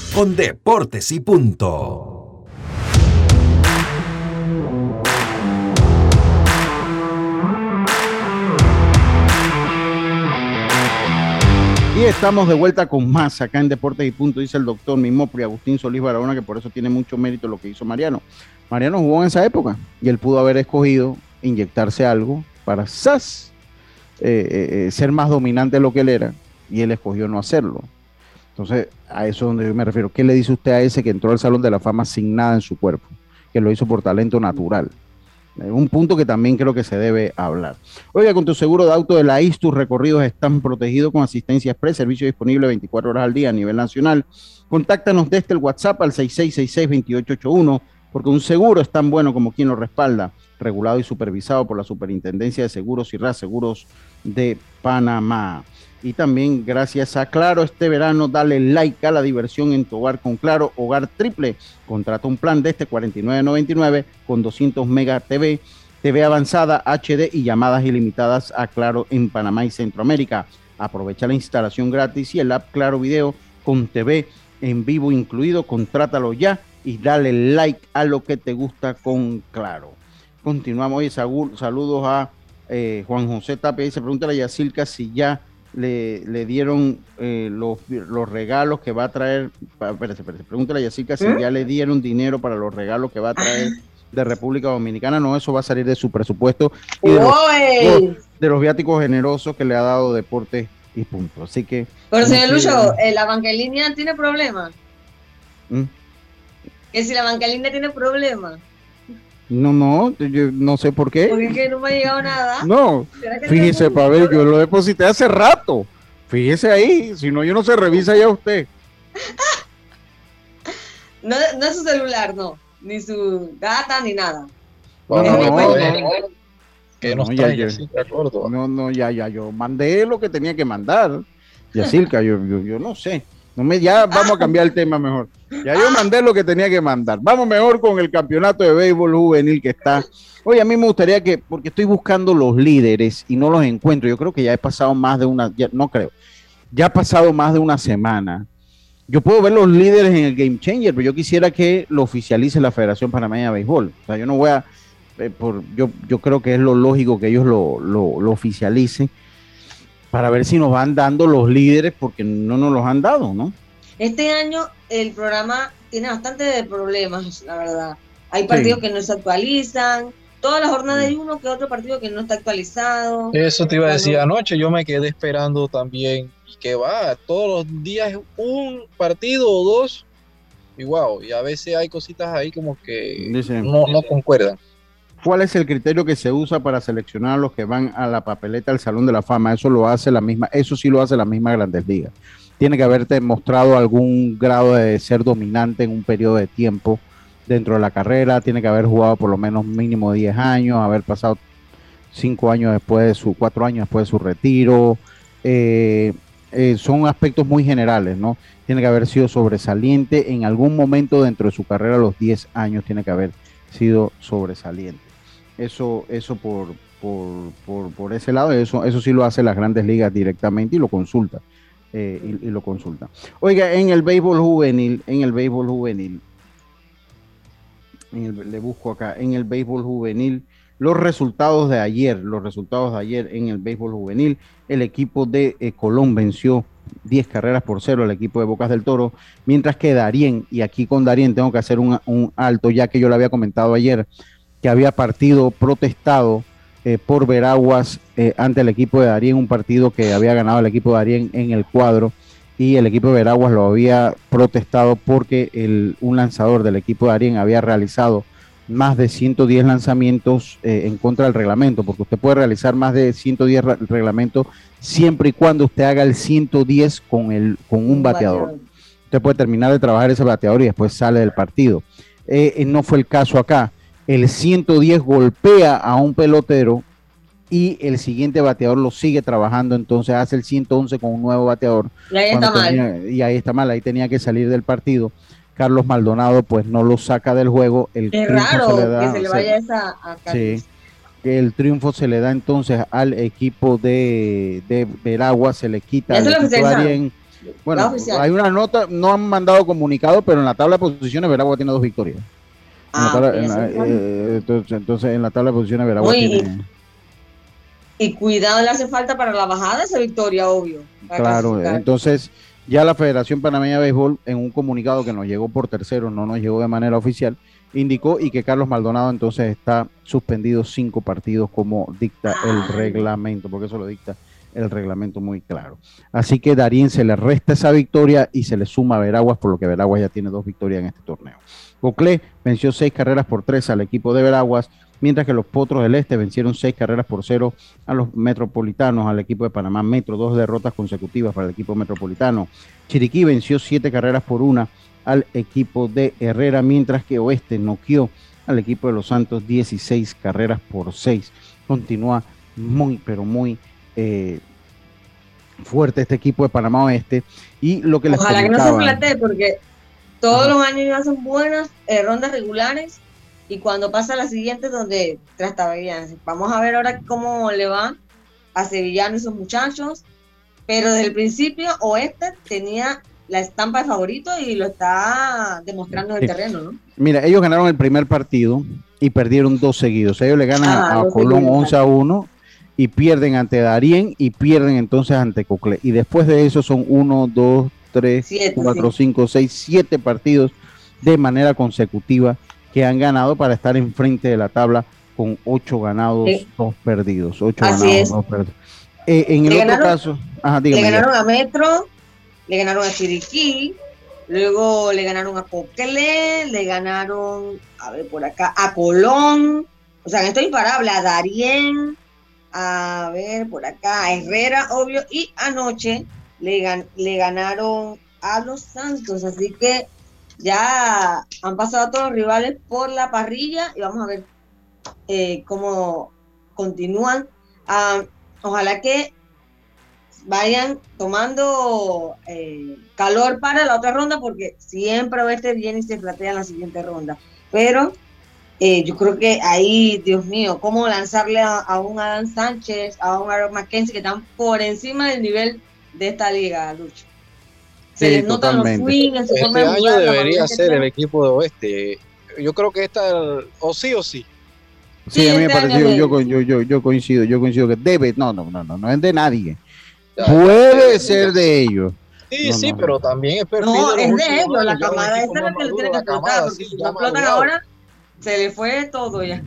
con Deportes y Punto. Y estamos de vuelta con más acá en Deportes y Punto, dice el doctor Mimopri Agustín Solís Barahona, que por eso tiene mucho mérito lo que hizo Mariano. Mariano jugó en esa época y él pudo haber escogido inyectarse algo para. Eh, eh, eh, ser más dominante de lo que él era y él escogió no hacerlo. Entonces, a eso es donde yo me refiero. ¿Qué le dice usted a ese que entró al Salón de la Fama sin nada en su cuerpo? Que lo hizo por talento natural. Es un punto que también creo que se debe hablar. Oiga, con tu seguro de auto de la IS, tus recorridos están protegidos con asistencia express, servicio disponible 24 horas al día a nivel nacional. Contáctanos desde el WhatsApp al 6666-2881, porque un seguro es tan bueno como quien lo respalda, regulado y supervisado por la Superintendencia de Seguros y Reaseguros de Panamá. Y también gracias a Claro, este verano dale like a la diversión en tu hogar con Claro, Hogar Triple. Contrata un plan de este 49.99 con 200 mega TV, TV avanzada, HD y llamadas ilimitadas a Claro en Panamá y Centroamérica. Aprovecha la instalación gratis y el app Claro Video con TV en vivo incluido. Contrátalo ya y dale like a lo que te gusta con Claro. Continuamos hoy. Saludos a eh, Juan José Tapia. Dice, pregúntale a Yacilca si ya le, le dieron eh, los, los, regalos que va a traer. Espérate, espérate, pregúntale a Yacirca si ya le dieron dinero para los regalos que va a traer de República Dominicana. No, eso va a salir de su presupuesto y de los, de los viáticos generosos que le ha dado Deporte y punto. Así que. Pero, señor Lucho, eh, ¿la banca en línea tiene problemas? ¿Mm? Que si la banca en línea tiene problemas. No, no, yo no sé por qué. Porque es que no me ha llegado nada. No, fíjese, Pavel, yo lo deposité hace rato. Fíjese ahí, si no, yo no se revisa ya usted. (laughs) no, no es su celular, no. Ni su data, ni nada. No, no, no, que no, ya, ya, no, no, ya, ya, yo mandé lo que tenía que mandar. Yacirca, yo, yo, yo no sé. No me, ya vamos a cambiar el tema mejor. Ya yo mandé lo que tenía que mandar. Vamos mejor con el campeonato de béisbol juvenil que está. Oye, a mí me gustaría que, porque estoy buscando los líderes y no los encuentro. Yo creo que ya he pasado más de una, ya, no creo, ya ha pasado más de una semana. Yo puedo ver los líderes en el Game Changer, pero yo quisiera que lo oficialice la Federación Panameña de Béisbol. O sea, yo no voy a, eh, por, yo, yo creo que es lo lógico que ellos lo, lo, lo oficialicen para ver si nos van dando los líderes porque no nos los han dado, ¿no? Este año el programa tiene bastante problemas, la verdad. Hay partidos sí. que no se actualizan, todas las jornadas hay uno que otro partido que no está actualizado. Eso te iba a decir anoche, yo me quedé esperando también y que va, todos los días un partido o dos y wow, y a veces hay cositas ahí como que no, no concuerdan. ¿Cuál es el criterio que se usa para seleccionar a los que van a la papeleta del Salón de la Fama? Eso lo hace la misma, eso sí lo hace la misma Grandes Ligas. Tiene que haberte mostrado algún grado de ser dominante en un periodo de tiempo dentro de la carrera, tiene que haber jugado por lo menos mínimo 10 años, haber pasado 5 años después de su, 4 años después de su retiro. Eh, eh, son aspectos muy generales, ¿no? Tiene que haber sido sobresaliente en algún momento dentro de su carrera, los 10 años tiene que haber sido sobresaliente. Eso, eso por, por, por, ese lado, eso, eso sí lo hace las grandes ligas directamente y lo consulta. Eh, y, lo consulta. Oiga, en el béisbol juvenil, en el béisbol juvenil, le busco acá, en el béisbol juvenil, los resultados de ayer, los resultados de ayer en el béisbol juvenil, el equipo de eh, Colón venció 10 carreras por cero al equipo de Bocas del Toro, mientras que Darien, y aquí con Darien tengo que hacer un, un alto, ya que yo le había comentado ayer que había partido protestado eh, por Veraguas eh, ante el equipo de Darien, un partido que había ganado el equipo de Darien en el cuadro y el equipo de Veraguas lo había protestado porque el, un lanzador del equipo de Darien había realizado más de 110 lanzamientos eh, en contra del reglamento, porque usted puede realizar más de 110 reglamentos siempre y cuando usted haga el 110 con, el, con un, bateador. Usted puede terminar de trabajar ese bateador y después sale del partido. no fue el caso acá el 110 golpea a un pelotero y el siguiente bateador lo sigue trabajando, entonces hace el 111 con un nuevo bateador. Y ahí está mal. Y ahí está mal, ahí tenía que salir del partido. Carlos Maldonado pues no lo saca del juego. El Qué raro que se le vaya esa a Sí, el triunfo se le da entonces al equipo de, de Veragua, se le quita al equipo Bueno, hay una nota, no han mandado comunicado, pero en la tabla de posiciones Veragua tiene dos victorias. Ah, eh, entonces, en la tabla de posiciones Veragua tiene... Y cuidado le hace falta para la bajada esa victoria, obvio. Claro, entonces ya la Federación Panameña de Béisbol en un comunicado que nos llegó por tercero, no nos llegó de manera oficial, indicó y que Carlos Maldonado entonces está suspendido cinco partidos como dicta el reglamento, porque eso lo dicta el reglamento muy claro. Así que Darín se le resta esa victoria y se le suma a Veraguas, por lo que Veraguas ya tiene dos victorias en este torneo. Coclé venció seis carreras por tres al equipo de Veraguas, mientras que los Potros del Este vencieron seis carreras por cero a los Metropolitanos, al equipo de Panamá Metro, dos derrotas consecutivas para el equipo metropolitano. Chiriquí venció siete carreras por una al equipo de Herrera, mientras que Oeste noqueó al equipo de los Santos 16 carreras por seis. Continúa muy, pero muy eh, fuerte este equipo de Panamá Oeste. Y lo que les Ojalá que no se plantee, porque todos los años hacen buenas eh, rondas regulares y cuando pasa la siguiente donde trastabillan. Vamos a ver ahora cómo le va a Sevillano y sus muchachos, pero desde el principio Oeste tenía la estampa de favorito y lo está demostrando en el terreno, ¿no? Mira, ellos ganaron el primer partido y perdieron dos seguidos. Ellos le ganan ah, a Colón 11 a 1 y pierden ante Darien y pierden entonces ante Cocle. Y después de eso son 1, 2, 3, 4, 5, 6, 7 partidos de manera consecutiva que han ganado para estar enfrente de la tabla con 8 ganados, 2 perdidos. 8 ganados, 2 perdidos. Eh, en el otro caso, le ganaron a Metro, le ganaron a Chiriquí, luego le ganaron a Cocle, le ganaron, a ver por acá, a Colón, o sea, esto es imparable, a Darien, a ver por acá, a Herrera, obvio, y anoche le, le ganaron a los Santos, así que ya han pasado a todos los rivales por la parrilla y vamos a ver eh, cómo continúan. Ah, ojalá que vayan tomando eh, calor para la otra ronda porque siempre Oeste viene y se platea en la siguiente ronda. Pero eh, yo creo que ahí, Dios mío, cómo lanzarle a, un Adam Sánchez, a un Aaron McKenzie que están por encima del nivel de esta liga, Lucho. Se les notan los swings en su este año debería ser el equipo de oeste. Yo creo que esta, o sí o sí. Sí, a mí me este pareció, yo, yo, yo, yo, coincido, yo coincido que debe, no, no, no, no, no es de nadie. Puede ser de ellos. Sí, sí, pero también es perfil. No, es de ellos, la camada es la que le tiene que explotar, porque si no explotan ahora, se le fue todo ya.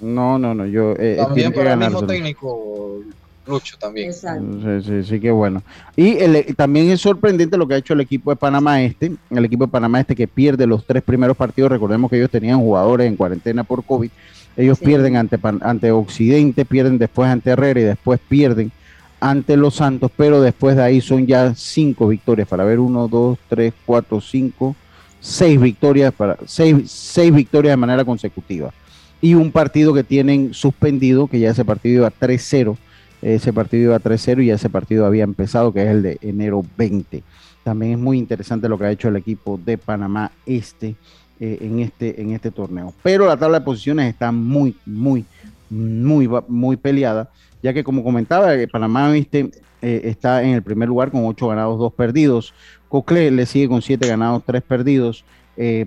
No, no, no, yo... Eh, también por el mismo técnico, Lucho también. Sí, sí, sí, que bueno. Y también es sorprendente lo que ha hecho el equipo de Panamá Este, el equipo de Panamá Este que pierde los tres primeros partidos, recordemos que ellos tenían jugadores en cuarentena por COVID, ellos pierden ante, ante Occidente, pierden después ante Herrera y después pierden ante los Santos, pero después de ahí son ya cinco victorias para ver uno, dos, tres, cuatro, cinco, seis victorias para seis, seis victorias de manera consecutiva y un partido que tienen suspendido, que ya ese partido iba 3-0 ese partido iba 3-0 y ese partido había empezado, que es el de enero 20. También es muy interesante lo que ha hecho el equipo de Panamá Este. eh, en, este, en este torneo. Pero la tabla de posiciones está muy, muy, muy, muy peleada, ya que como comentaba, Panamá ¿viste? está en el primer lugar con 8 ganados, 2 perdidos. Cocle le sigue con 7 ganados, 3 perdidos.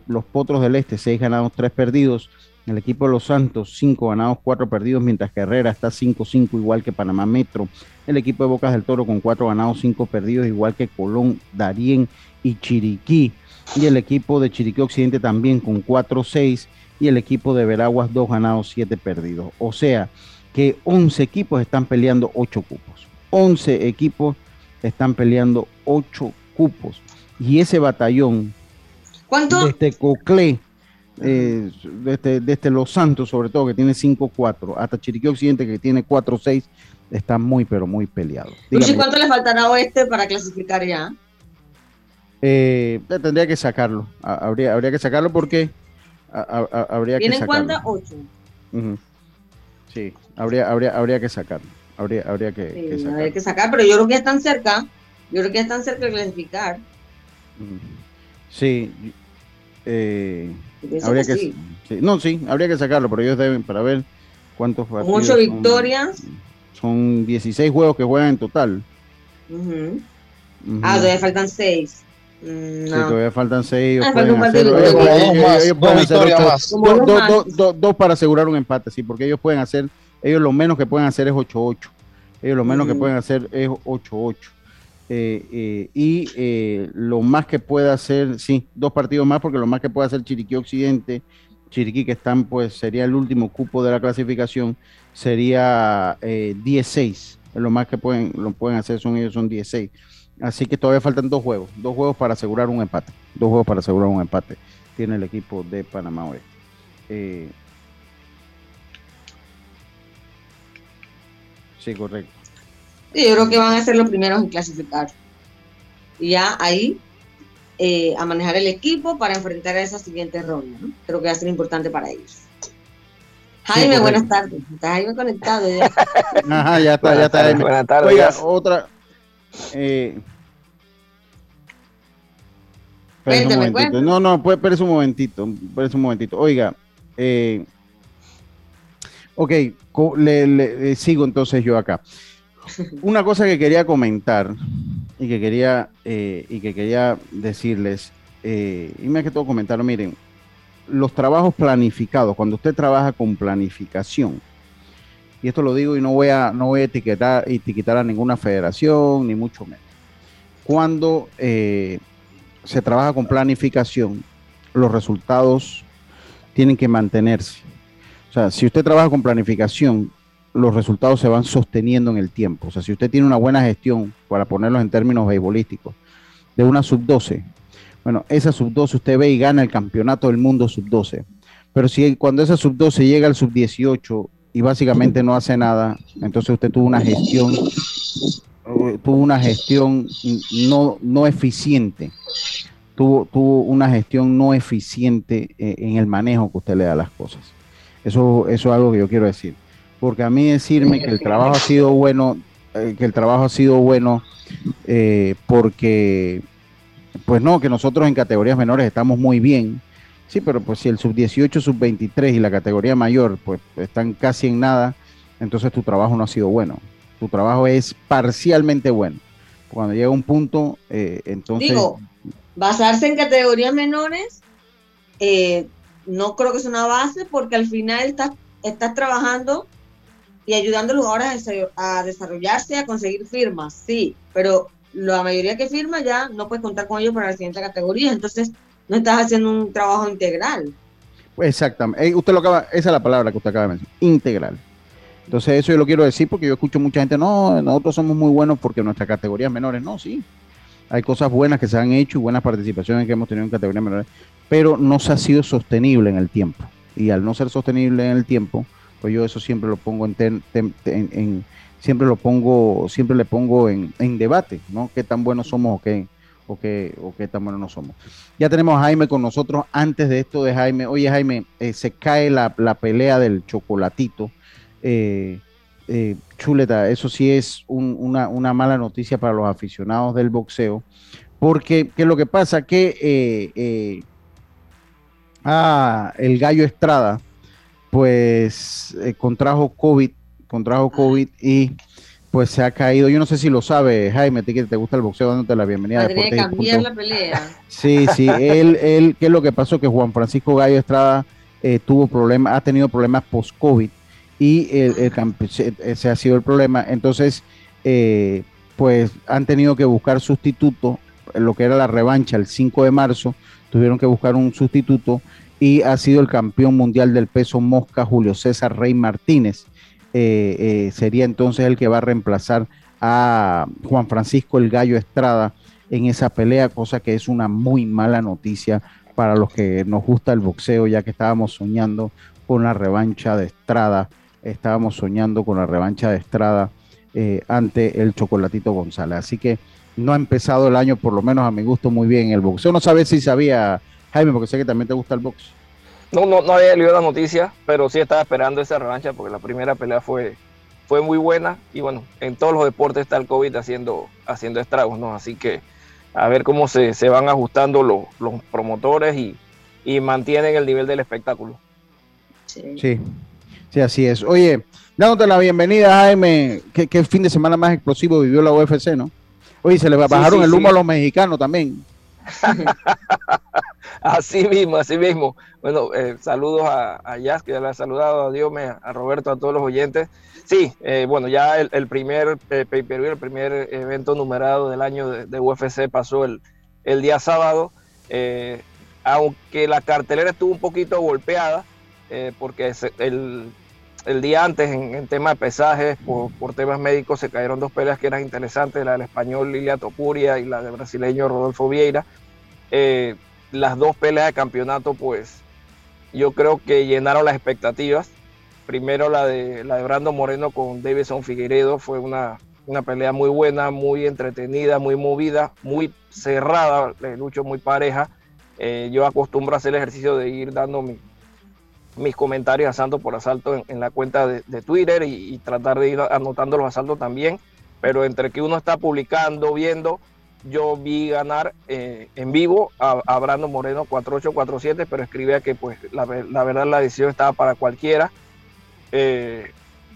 los Potros del Este, 6 ganados, 3 perdidos. El equipo de los Santos, 5 ganados, 4 perdidos, mientras que Herrera está 5-5, igual que Panamá Metro. El equipo de Bocas del Toro con 4 ganados, 5 perdidos, igual que Colón, Darién y Chiriquí. Y el equipo de Chiriquí Occidente también con 4-6. Y el equipo de Veraguas, 2 ganados, 7 perdidos. O sea que 11 equipos están peleando 8 cupos. 11 equipos están peleando 8 cupos. Y ese batallón ¿Cuánto? de este Coclé eh, desde, desde, Los Santos, sobre todo, que tiene 5-4, hasta Chiriquí Occidente, que tiene 4-6, está muy, pero muy peleado. ¿Y cuánto le faltará a Oeste para clasificar ya? Eh, tendría que sacarlo. Habría, habría que sacarlo porque habría que sacarlo. cuántas? 8. Sí, habría, habría, habría que sacarlo. Habría, habría que, sí, que sacarlo. Habría que sacar, pero yo creo que están cerca. Yo creo que están cerca de clasificar. Sí. Eh, habría que, no, sí, habría que sacarlo, pero ellos deben para ver cuántos partidos. Ocho victorias. Son 16 juegos que juegan en total. Ah, todavía faltan 6. Mm, no. Sí, todavía faltan 6. Ah, faltan dos para asegurar un empate, sí, porque ellos pueden hacer, ellos lo menos que pueden hacer es 8-8. Ellos lo menos que pueden hacer es 8-8. Eh, eh, y eh, lo más que pueda hacer, sí, dos partidos más, porque lo más que puede hacer Chiriquí Occidente, Chiriquí que están, pues sería el último cupo de la clasificación, sería 16. Lo más que pueden, lo pueden hacer son ellos, son 16. Así que todavía faltan dos juegos, dos juegos para asegurar un empate, dos juegos para asegurar un empate. Tiene el equipo de Panamá Oeste. Sí, correcto yo creo que van a ser los primeros en clasificar. Y ya ahí eh, a manejar el equipo para enfrentar a esa siguiente ronda. Creo que va a ser importante para ellos. Jaime, buenas tardes. Está Jaime conectado ya. (laughs) Ajá, ya está, ya está. Buenas tardes. Oiga, otra. Eh, no, no, pues, espérese un momentito, espérese un momentito. Oiga, eh, ok, le, le, sigo entonces yo acá. (laughs) Una cosa que quería comentar y que quería, eh, y que quería decirles, eh, y más que todo comentar, miren, los trabajos planificados, cuando usted trabaja con planificación, y esto lo digo y no voy a, no voy a etiquetar, etiquetar a ninguna federación, ni mucho menos. Cuando eh, se trabaja con planificación, los resultados tienen que mantenerse. O sea, si usted trabaja con planificación los resultados se van sosteniendo en el tiempo. O sea, si usted tiene una buena gestión, para ponerlos en términos beisbolísticos, de una sub-12, bueno, esa sub-12 usted ve y gana el campeonato del mundo sub-12. Pero si cuando esa sub-12 llega al sub-18 y básicamente no hace nada, entonces usted tuvo una gestión, eh, tuvo una gestión no, no eficiente. Tuvo, tuvo una gestión no eficiente eh, en el manejo que usted le da a las cosas. Eso, eso es algo que yo quiero decir porque a mí decirme que el trabajo ha sido bueno, eh, que el trabajo ha sido bueno, eh, porque, pues no, que nosotros en categorías menores estamos muy bien, sí, pero pues si el sub-18, sub-23 y la categoría mayor, pues están casi en nada, entonces tu trabajo no ha sido bueno. Tu trabajo es parcialmente bueno. Cuando llega un punto, eh, entonces... Digo, basarse en categorías menores, no creo que es una base porque al final estás, estás trabajando y ayudando a a desarrollarse, a conseguir firmas, sí, pero la mayoría que firma ya no puedes contar con ellos para la siguiente categoría, entonces no estás haciendo un trabajo integral. Exactamente, usted lo acaba, esa es la palabra que usted acaba de mencionar, integral. Entonces eso yo lo quiero decir porque yo escucho mucha gente, no, nosotros somos muy buenos porque nuestras categorías menores, no, sí, hay cosas buenas que se han hecho y buenas participaciones que hemos tenido en categorías menores, pero no se ha sido sostenible en el tiempo. Y al no ser sostenible en el tiempo, pues yo eso siempre lo pongo en, siempre lo pongo, siempre le pongo en, debate, ¿no? Qué tan buenos somos o qué, o qué, o qué tan buenos no somos. Ya tenemos a Jaime con nosotros. Antes de esto de Jaime, oye Jaime, eh, se cae la, pelea del chocolatito. Eh, eh, chuleta, eso sí es una, mala noticia para los aficionados del boxeo, porque ¿qué es lo que pasa? Que Ah, el Gallo Estrada, pues eh, contrajo COVID, contrajo COVID y pues se ha caído. Yo no sé si lo sabe, Jaime, te, te gusta el boxeo, dándote la bienvenida. a que cambiar la pelea. Sí, sí, él, (laughs) él, ¿qué es lo que pasó? Que Juan Francisco Gallo Estrada eh, tuvo problemas, ha tenido problemas post-COVID y el, ese ha sido el problema. Entonces, eh, pues han tenido que buscar sustituto, lo que era la revancha el 5 de marzo, tuvieron que buscar un sustituto y ha sido el campeón mundial del peso mosca Julio César Rey Martínez. Eh, eh, sería entonces el que va a reemplazar a Juan Francisco el Gallo Estrada en esa pelea, cosa que es una muy mala noticia para los que nos gusta el boxeo, ya que estábamos soñando con la revancha de Estrada, estábamos soñando con la revancha de Estrada eh, ante el Chocolatito González. Así que no ha empezado el año, por lo menos a mi gusto, muy bien el boxeo. No sabes si sabía, Jaime, porque sé que también te gusta el box. No, no, no había leído la noticia, pero sí estaba esperando esa revancha porque la primera pelea fue, fue muy buena y bueno, en todos los deportes está el COVID haciendo, haciendo estragos, ¿no? Así que a ver cómo se, van ajustando los, los promotores y, y, mantienen el nivel del espectáculo. Sí. sí, así es. Oye, dándote la bienvenida, Jaime, ¿qué, fin de semana más explosivo vivió la UFC, ¿no? Oye, se le bajaron el humo a los mexicanos también. (laughs) así mismo, así mismo. Bueno, eh, saludos a, a Jazz, que ya le ha saludado, a Diome, a Roberto, a todos los oyentes. Sí, eh, bueno, ya el, primer eh, pay-per-view, el primer evento numerado del año de, UFC pasó el, el, día sábado. aunque la cartelera estuvo un poquito golpeada, porque el, el, día antes, en, tema de pesajes, por, por, temas médicos, se cayeron dos peleas que eran interesantes, la del español Lilia Topuria y la del brasileño Rodolfo Vieira. las dos peleas de campeonato, pues yo creo que llenaron las expectativas. Primero la de, la de Brando Moreno con Davidson Figueiredo fue una, una pelea muy buena, muy entretenida, muy movida, muy cerrada, lucho muy pareja. Eh, yo acostumbro a hacer el ejercicio de ir dando mis comentarios asalto por asalto en, la cuenta de, Twitter y, tratar de ir anotando los asaltos también. Pero entre que uno está publicando, viendo, yo vi ganar eh, en vivo a, Brando Moreno 4847, pero escribía que pues la, verdad la decisión estaba para cualquiera. Eh,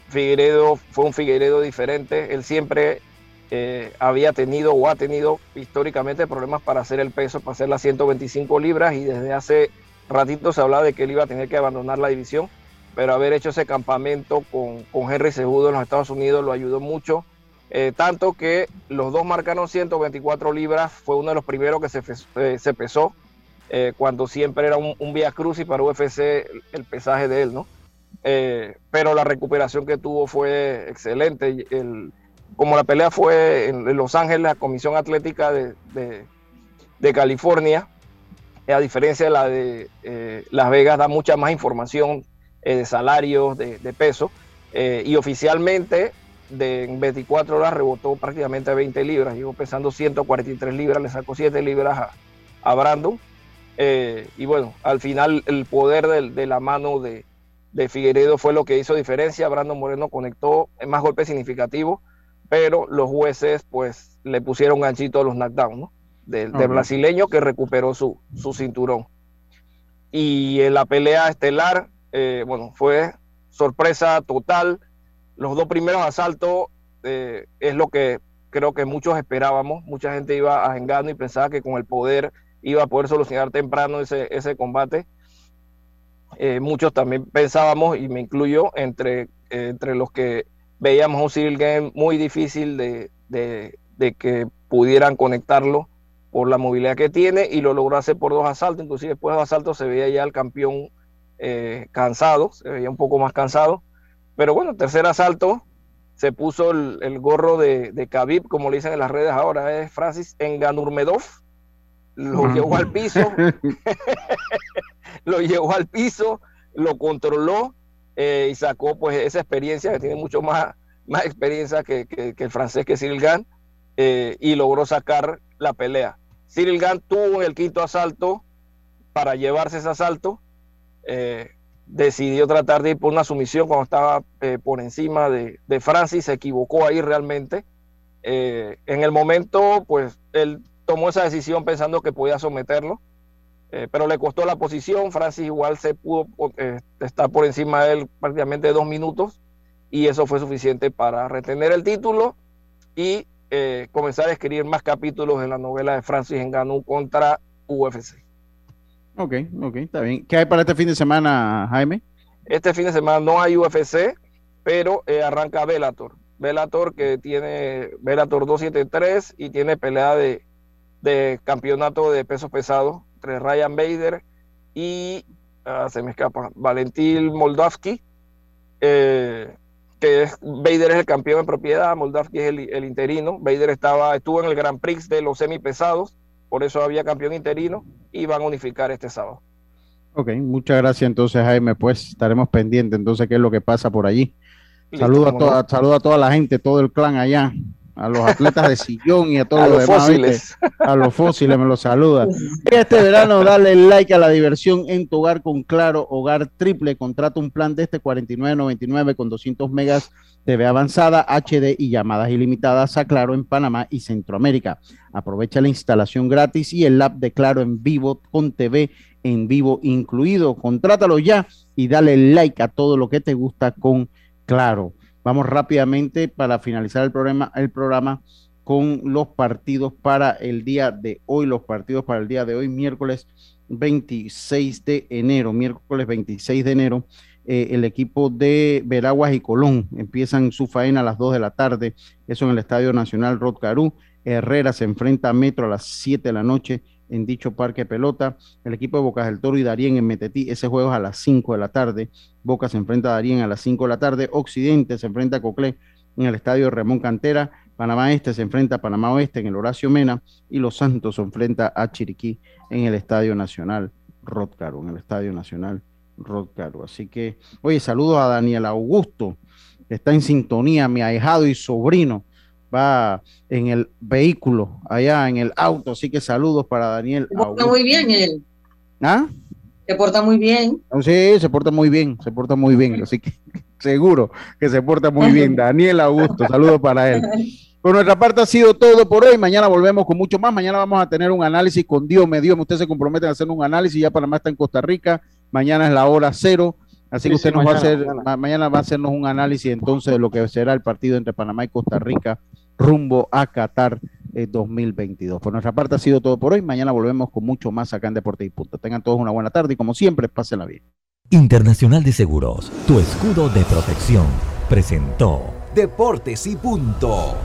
Figueiredo fue un Figueiredo diferente, él siempre eh, había tenido o ha tenido históricamente problemas para hacer el peso, para hacer las 125 libras y desde hace ratito se hablaba de que él iba a tener que abandonar la división, pero haber hecho ese campamento con, con Henry Segudo en los Estados Unidos lo ayudó mucho eh, tanto que los dos marcaron 124 libras, fue uno de los primeros que se, eh, se pesó, eh, cuando siempre era un, un vía cruz y para UFC el pesaje de él, ¿no? pero la recuperación que tuvo fue excelente. El, como la pelea fue en, Los Ángeles, la Comisión Atlética de, de, California, a diferencia de la de Las Vegas, da mucha más información de salarios, de, de peso. y oficialmente de 24 horas rebotó prácticamente a 20 libras, llegó pesando 143 libras, le sacó 7 libras a, Brandon. Eh, y bueno, al final el poder de, la mano de, Figueredo fue lo que hizo diferencia. Brandon Moreno conectó en más golpes significativos, pero los jueces pues le pusieron ganchito a los knockdowns ¿no? Del, brasileño que recuperó su, su, cinturón. Y en la pelea estelar, eh, bueno, fue sorpresa total los dos primeros asaltos eh, es lo que creo que muchos esperábamos. Mucha gente iba a engano y pensaba que con el poder iba a poder solucionar temprano ese, ese combate. Eh, muchos también pensábamos, y me incluyo, entre, entre los que veíamos un Civil Game muy difícil de, que pudieran conectarlo por la movilidad que tiene y lo logró hacer por dos asaltos. Inclusive después de dos asaltos se veía ya el campeón eh, cansado, se veía un poco más cansado. Pero bueno, tercer asalto, se puso el, gorro de, de Khabib, como le dicen en las redes ahora, es Francis Enganurmedov, lo llevó al piso, (laughs) (laughs) lo llevó al piso, lo controló eh, y sacó pues esa experiencia, que tiene mucho más, más experiencia que, el francés que Cyril Gann, eh, y logró sacar la pelea. Cyril Gann tuvo en el quinto asalto para llevarse ese asalto, eh, decidió tratar de ir por una sumisión cuando estaba eh, por encima de, Francis, se equivocó ahí realmente. Eh, en el momento, pues él tomó esa decisión pensando que podía someterlo. pero le costó la posición. Francis igual se pudo estar por encima de él prácticamente dos minutos y eso fue suficiente para retener el título y eh, comenzar a escribir más capítulos en la novela de Francis Ngannou contra UFC. Ok, ok, está bien. ¿Qué hay para este fin de semana, Jaime? Este fin de semana no hay UFC, pero arranca Bellator. Bellator que tiene Bellator 273 y tiene pelea de, de campeonato de pesos pesados entre Ryan Bader y ah, se me escapa, Valentín Moldavsky, eh, que es, Bader es el campeón en propiedad, Moldavsky es el, interino, Bader estaba, estuvo en el Grand Prix de los semipesados, por eso había campeón interino y van a unificar este sábado. Ok, muchas gracias entonces Jaime, pues estaremos pendientes entonces qué es lo que pasa por allí. Saludo a, toda, saludo a toda la gente, todo el clan allá a los atletas de sillón y a todos los, demás, fósiles. A los fósiles me los saluda. Este verano dale like a la diversión en tu hogar con Claro Hogar Triple. Contrata un plan de este 49.99 con 200 megas TV avanzada, HD y llamadas ilimitadas a Claro en Panamá y Centroamérica. Aprovecha la instalación gratis y el app de Claro en vivo con TV en vivo incluido. Contrátalo ya y dale like a todo lo que te gusta con Claro. Vamos rápidamente para finalizar el programa, el programa con los partidos para el día de hoy, los partidos para el día de hoy, miércoles 26 de enero, miércoles 26 de enero, eh, el equipo de Veraguas y Colón. Empiezan su faena a las 2 de la tarde, eso en el Estadio Nacional Rotcarú, Herrera se enfrenta a Metro a las 7 de la noche en dicho parque pelota. El equipo de Bocas del Toro y Darien en Metetí, ese juego es a las 5 de la tarde. Boca se enfrenta a Darien a las 5 de la tarde. Occidente se enfrenta a Coclé en el estadio Ramón Cantera. Panamá Este se enfrenta a Panamá Oeste en el Horacio Mena. Y Los Santos se enfrenta a Chiriquí en el Estadio Nacional Rotcaro, en el Estadio Nacional Rotcaro. Así que, oye, saludos a Daniel Augusto, que está en sintonía, mi ahijado y sobrino va en el vehículo, allá en el auto. Así que saludos para Daniel. Se porta muy bien él. ¿Ah? Se porta muy bien. Sí, se porta muy bien, se porta muy bien. Así que (laughs) seguro que se porta muy bien. Daniel Augusto, saludos para él. Por nuestra parte ha sido todo por hoy. Mañana volvemos con mucho más. Mañana vamos a tener un análisis con Dios me Dios. Usted se compromete a hacer un análisis. Ya Panamá está en Costa Rica. Mañana es la hora cero. Así que usted nos va a hacer, mañana. va a hacernos un análisis entonces de lo que será el partido entre Panamá y Costa Rica rumbo a Qatar 2022. Por nuestra parte ha sido todo por hoy. Mañana volvemos con mucho más acá en Deporte y Punto. Tengan todos una buena tarde y como siempre, pásenla bien. Internacional de Seguros, tu escudo de protección, presentó Deportes y Punto.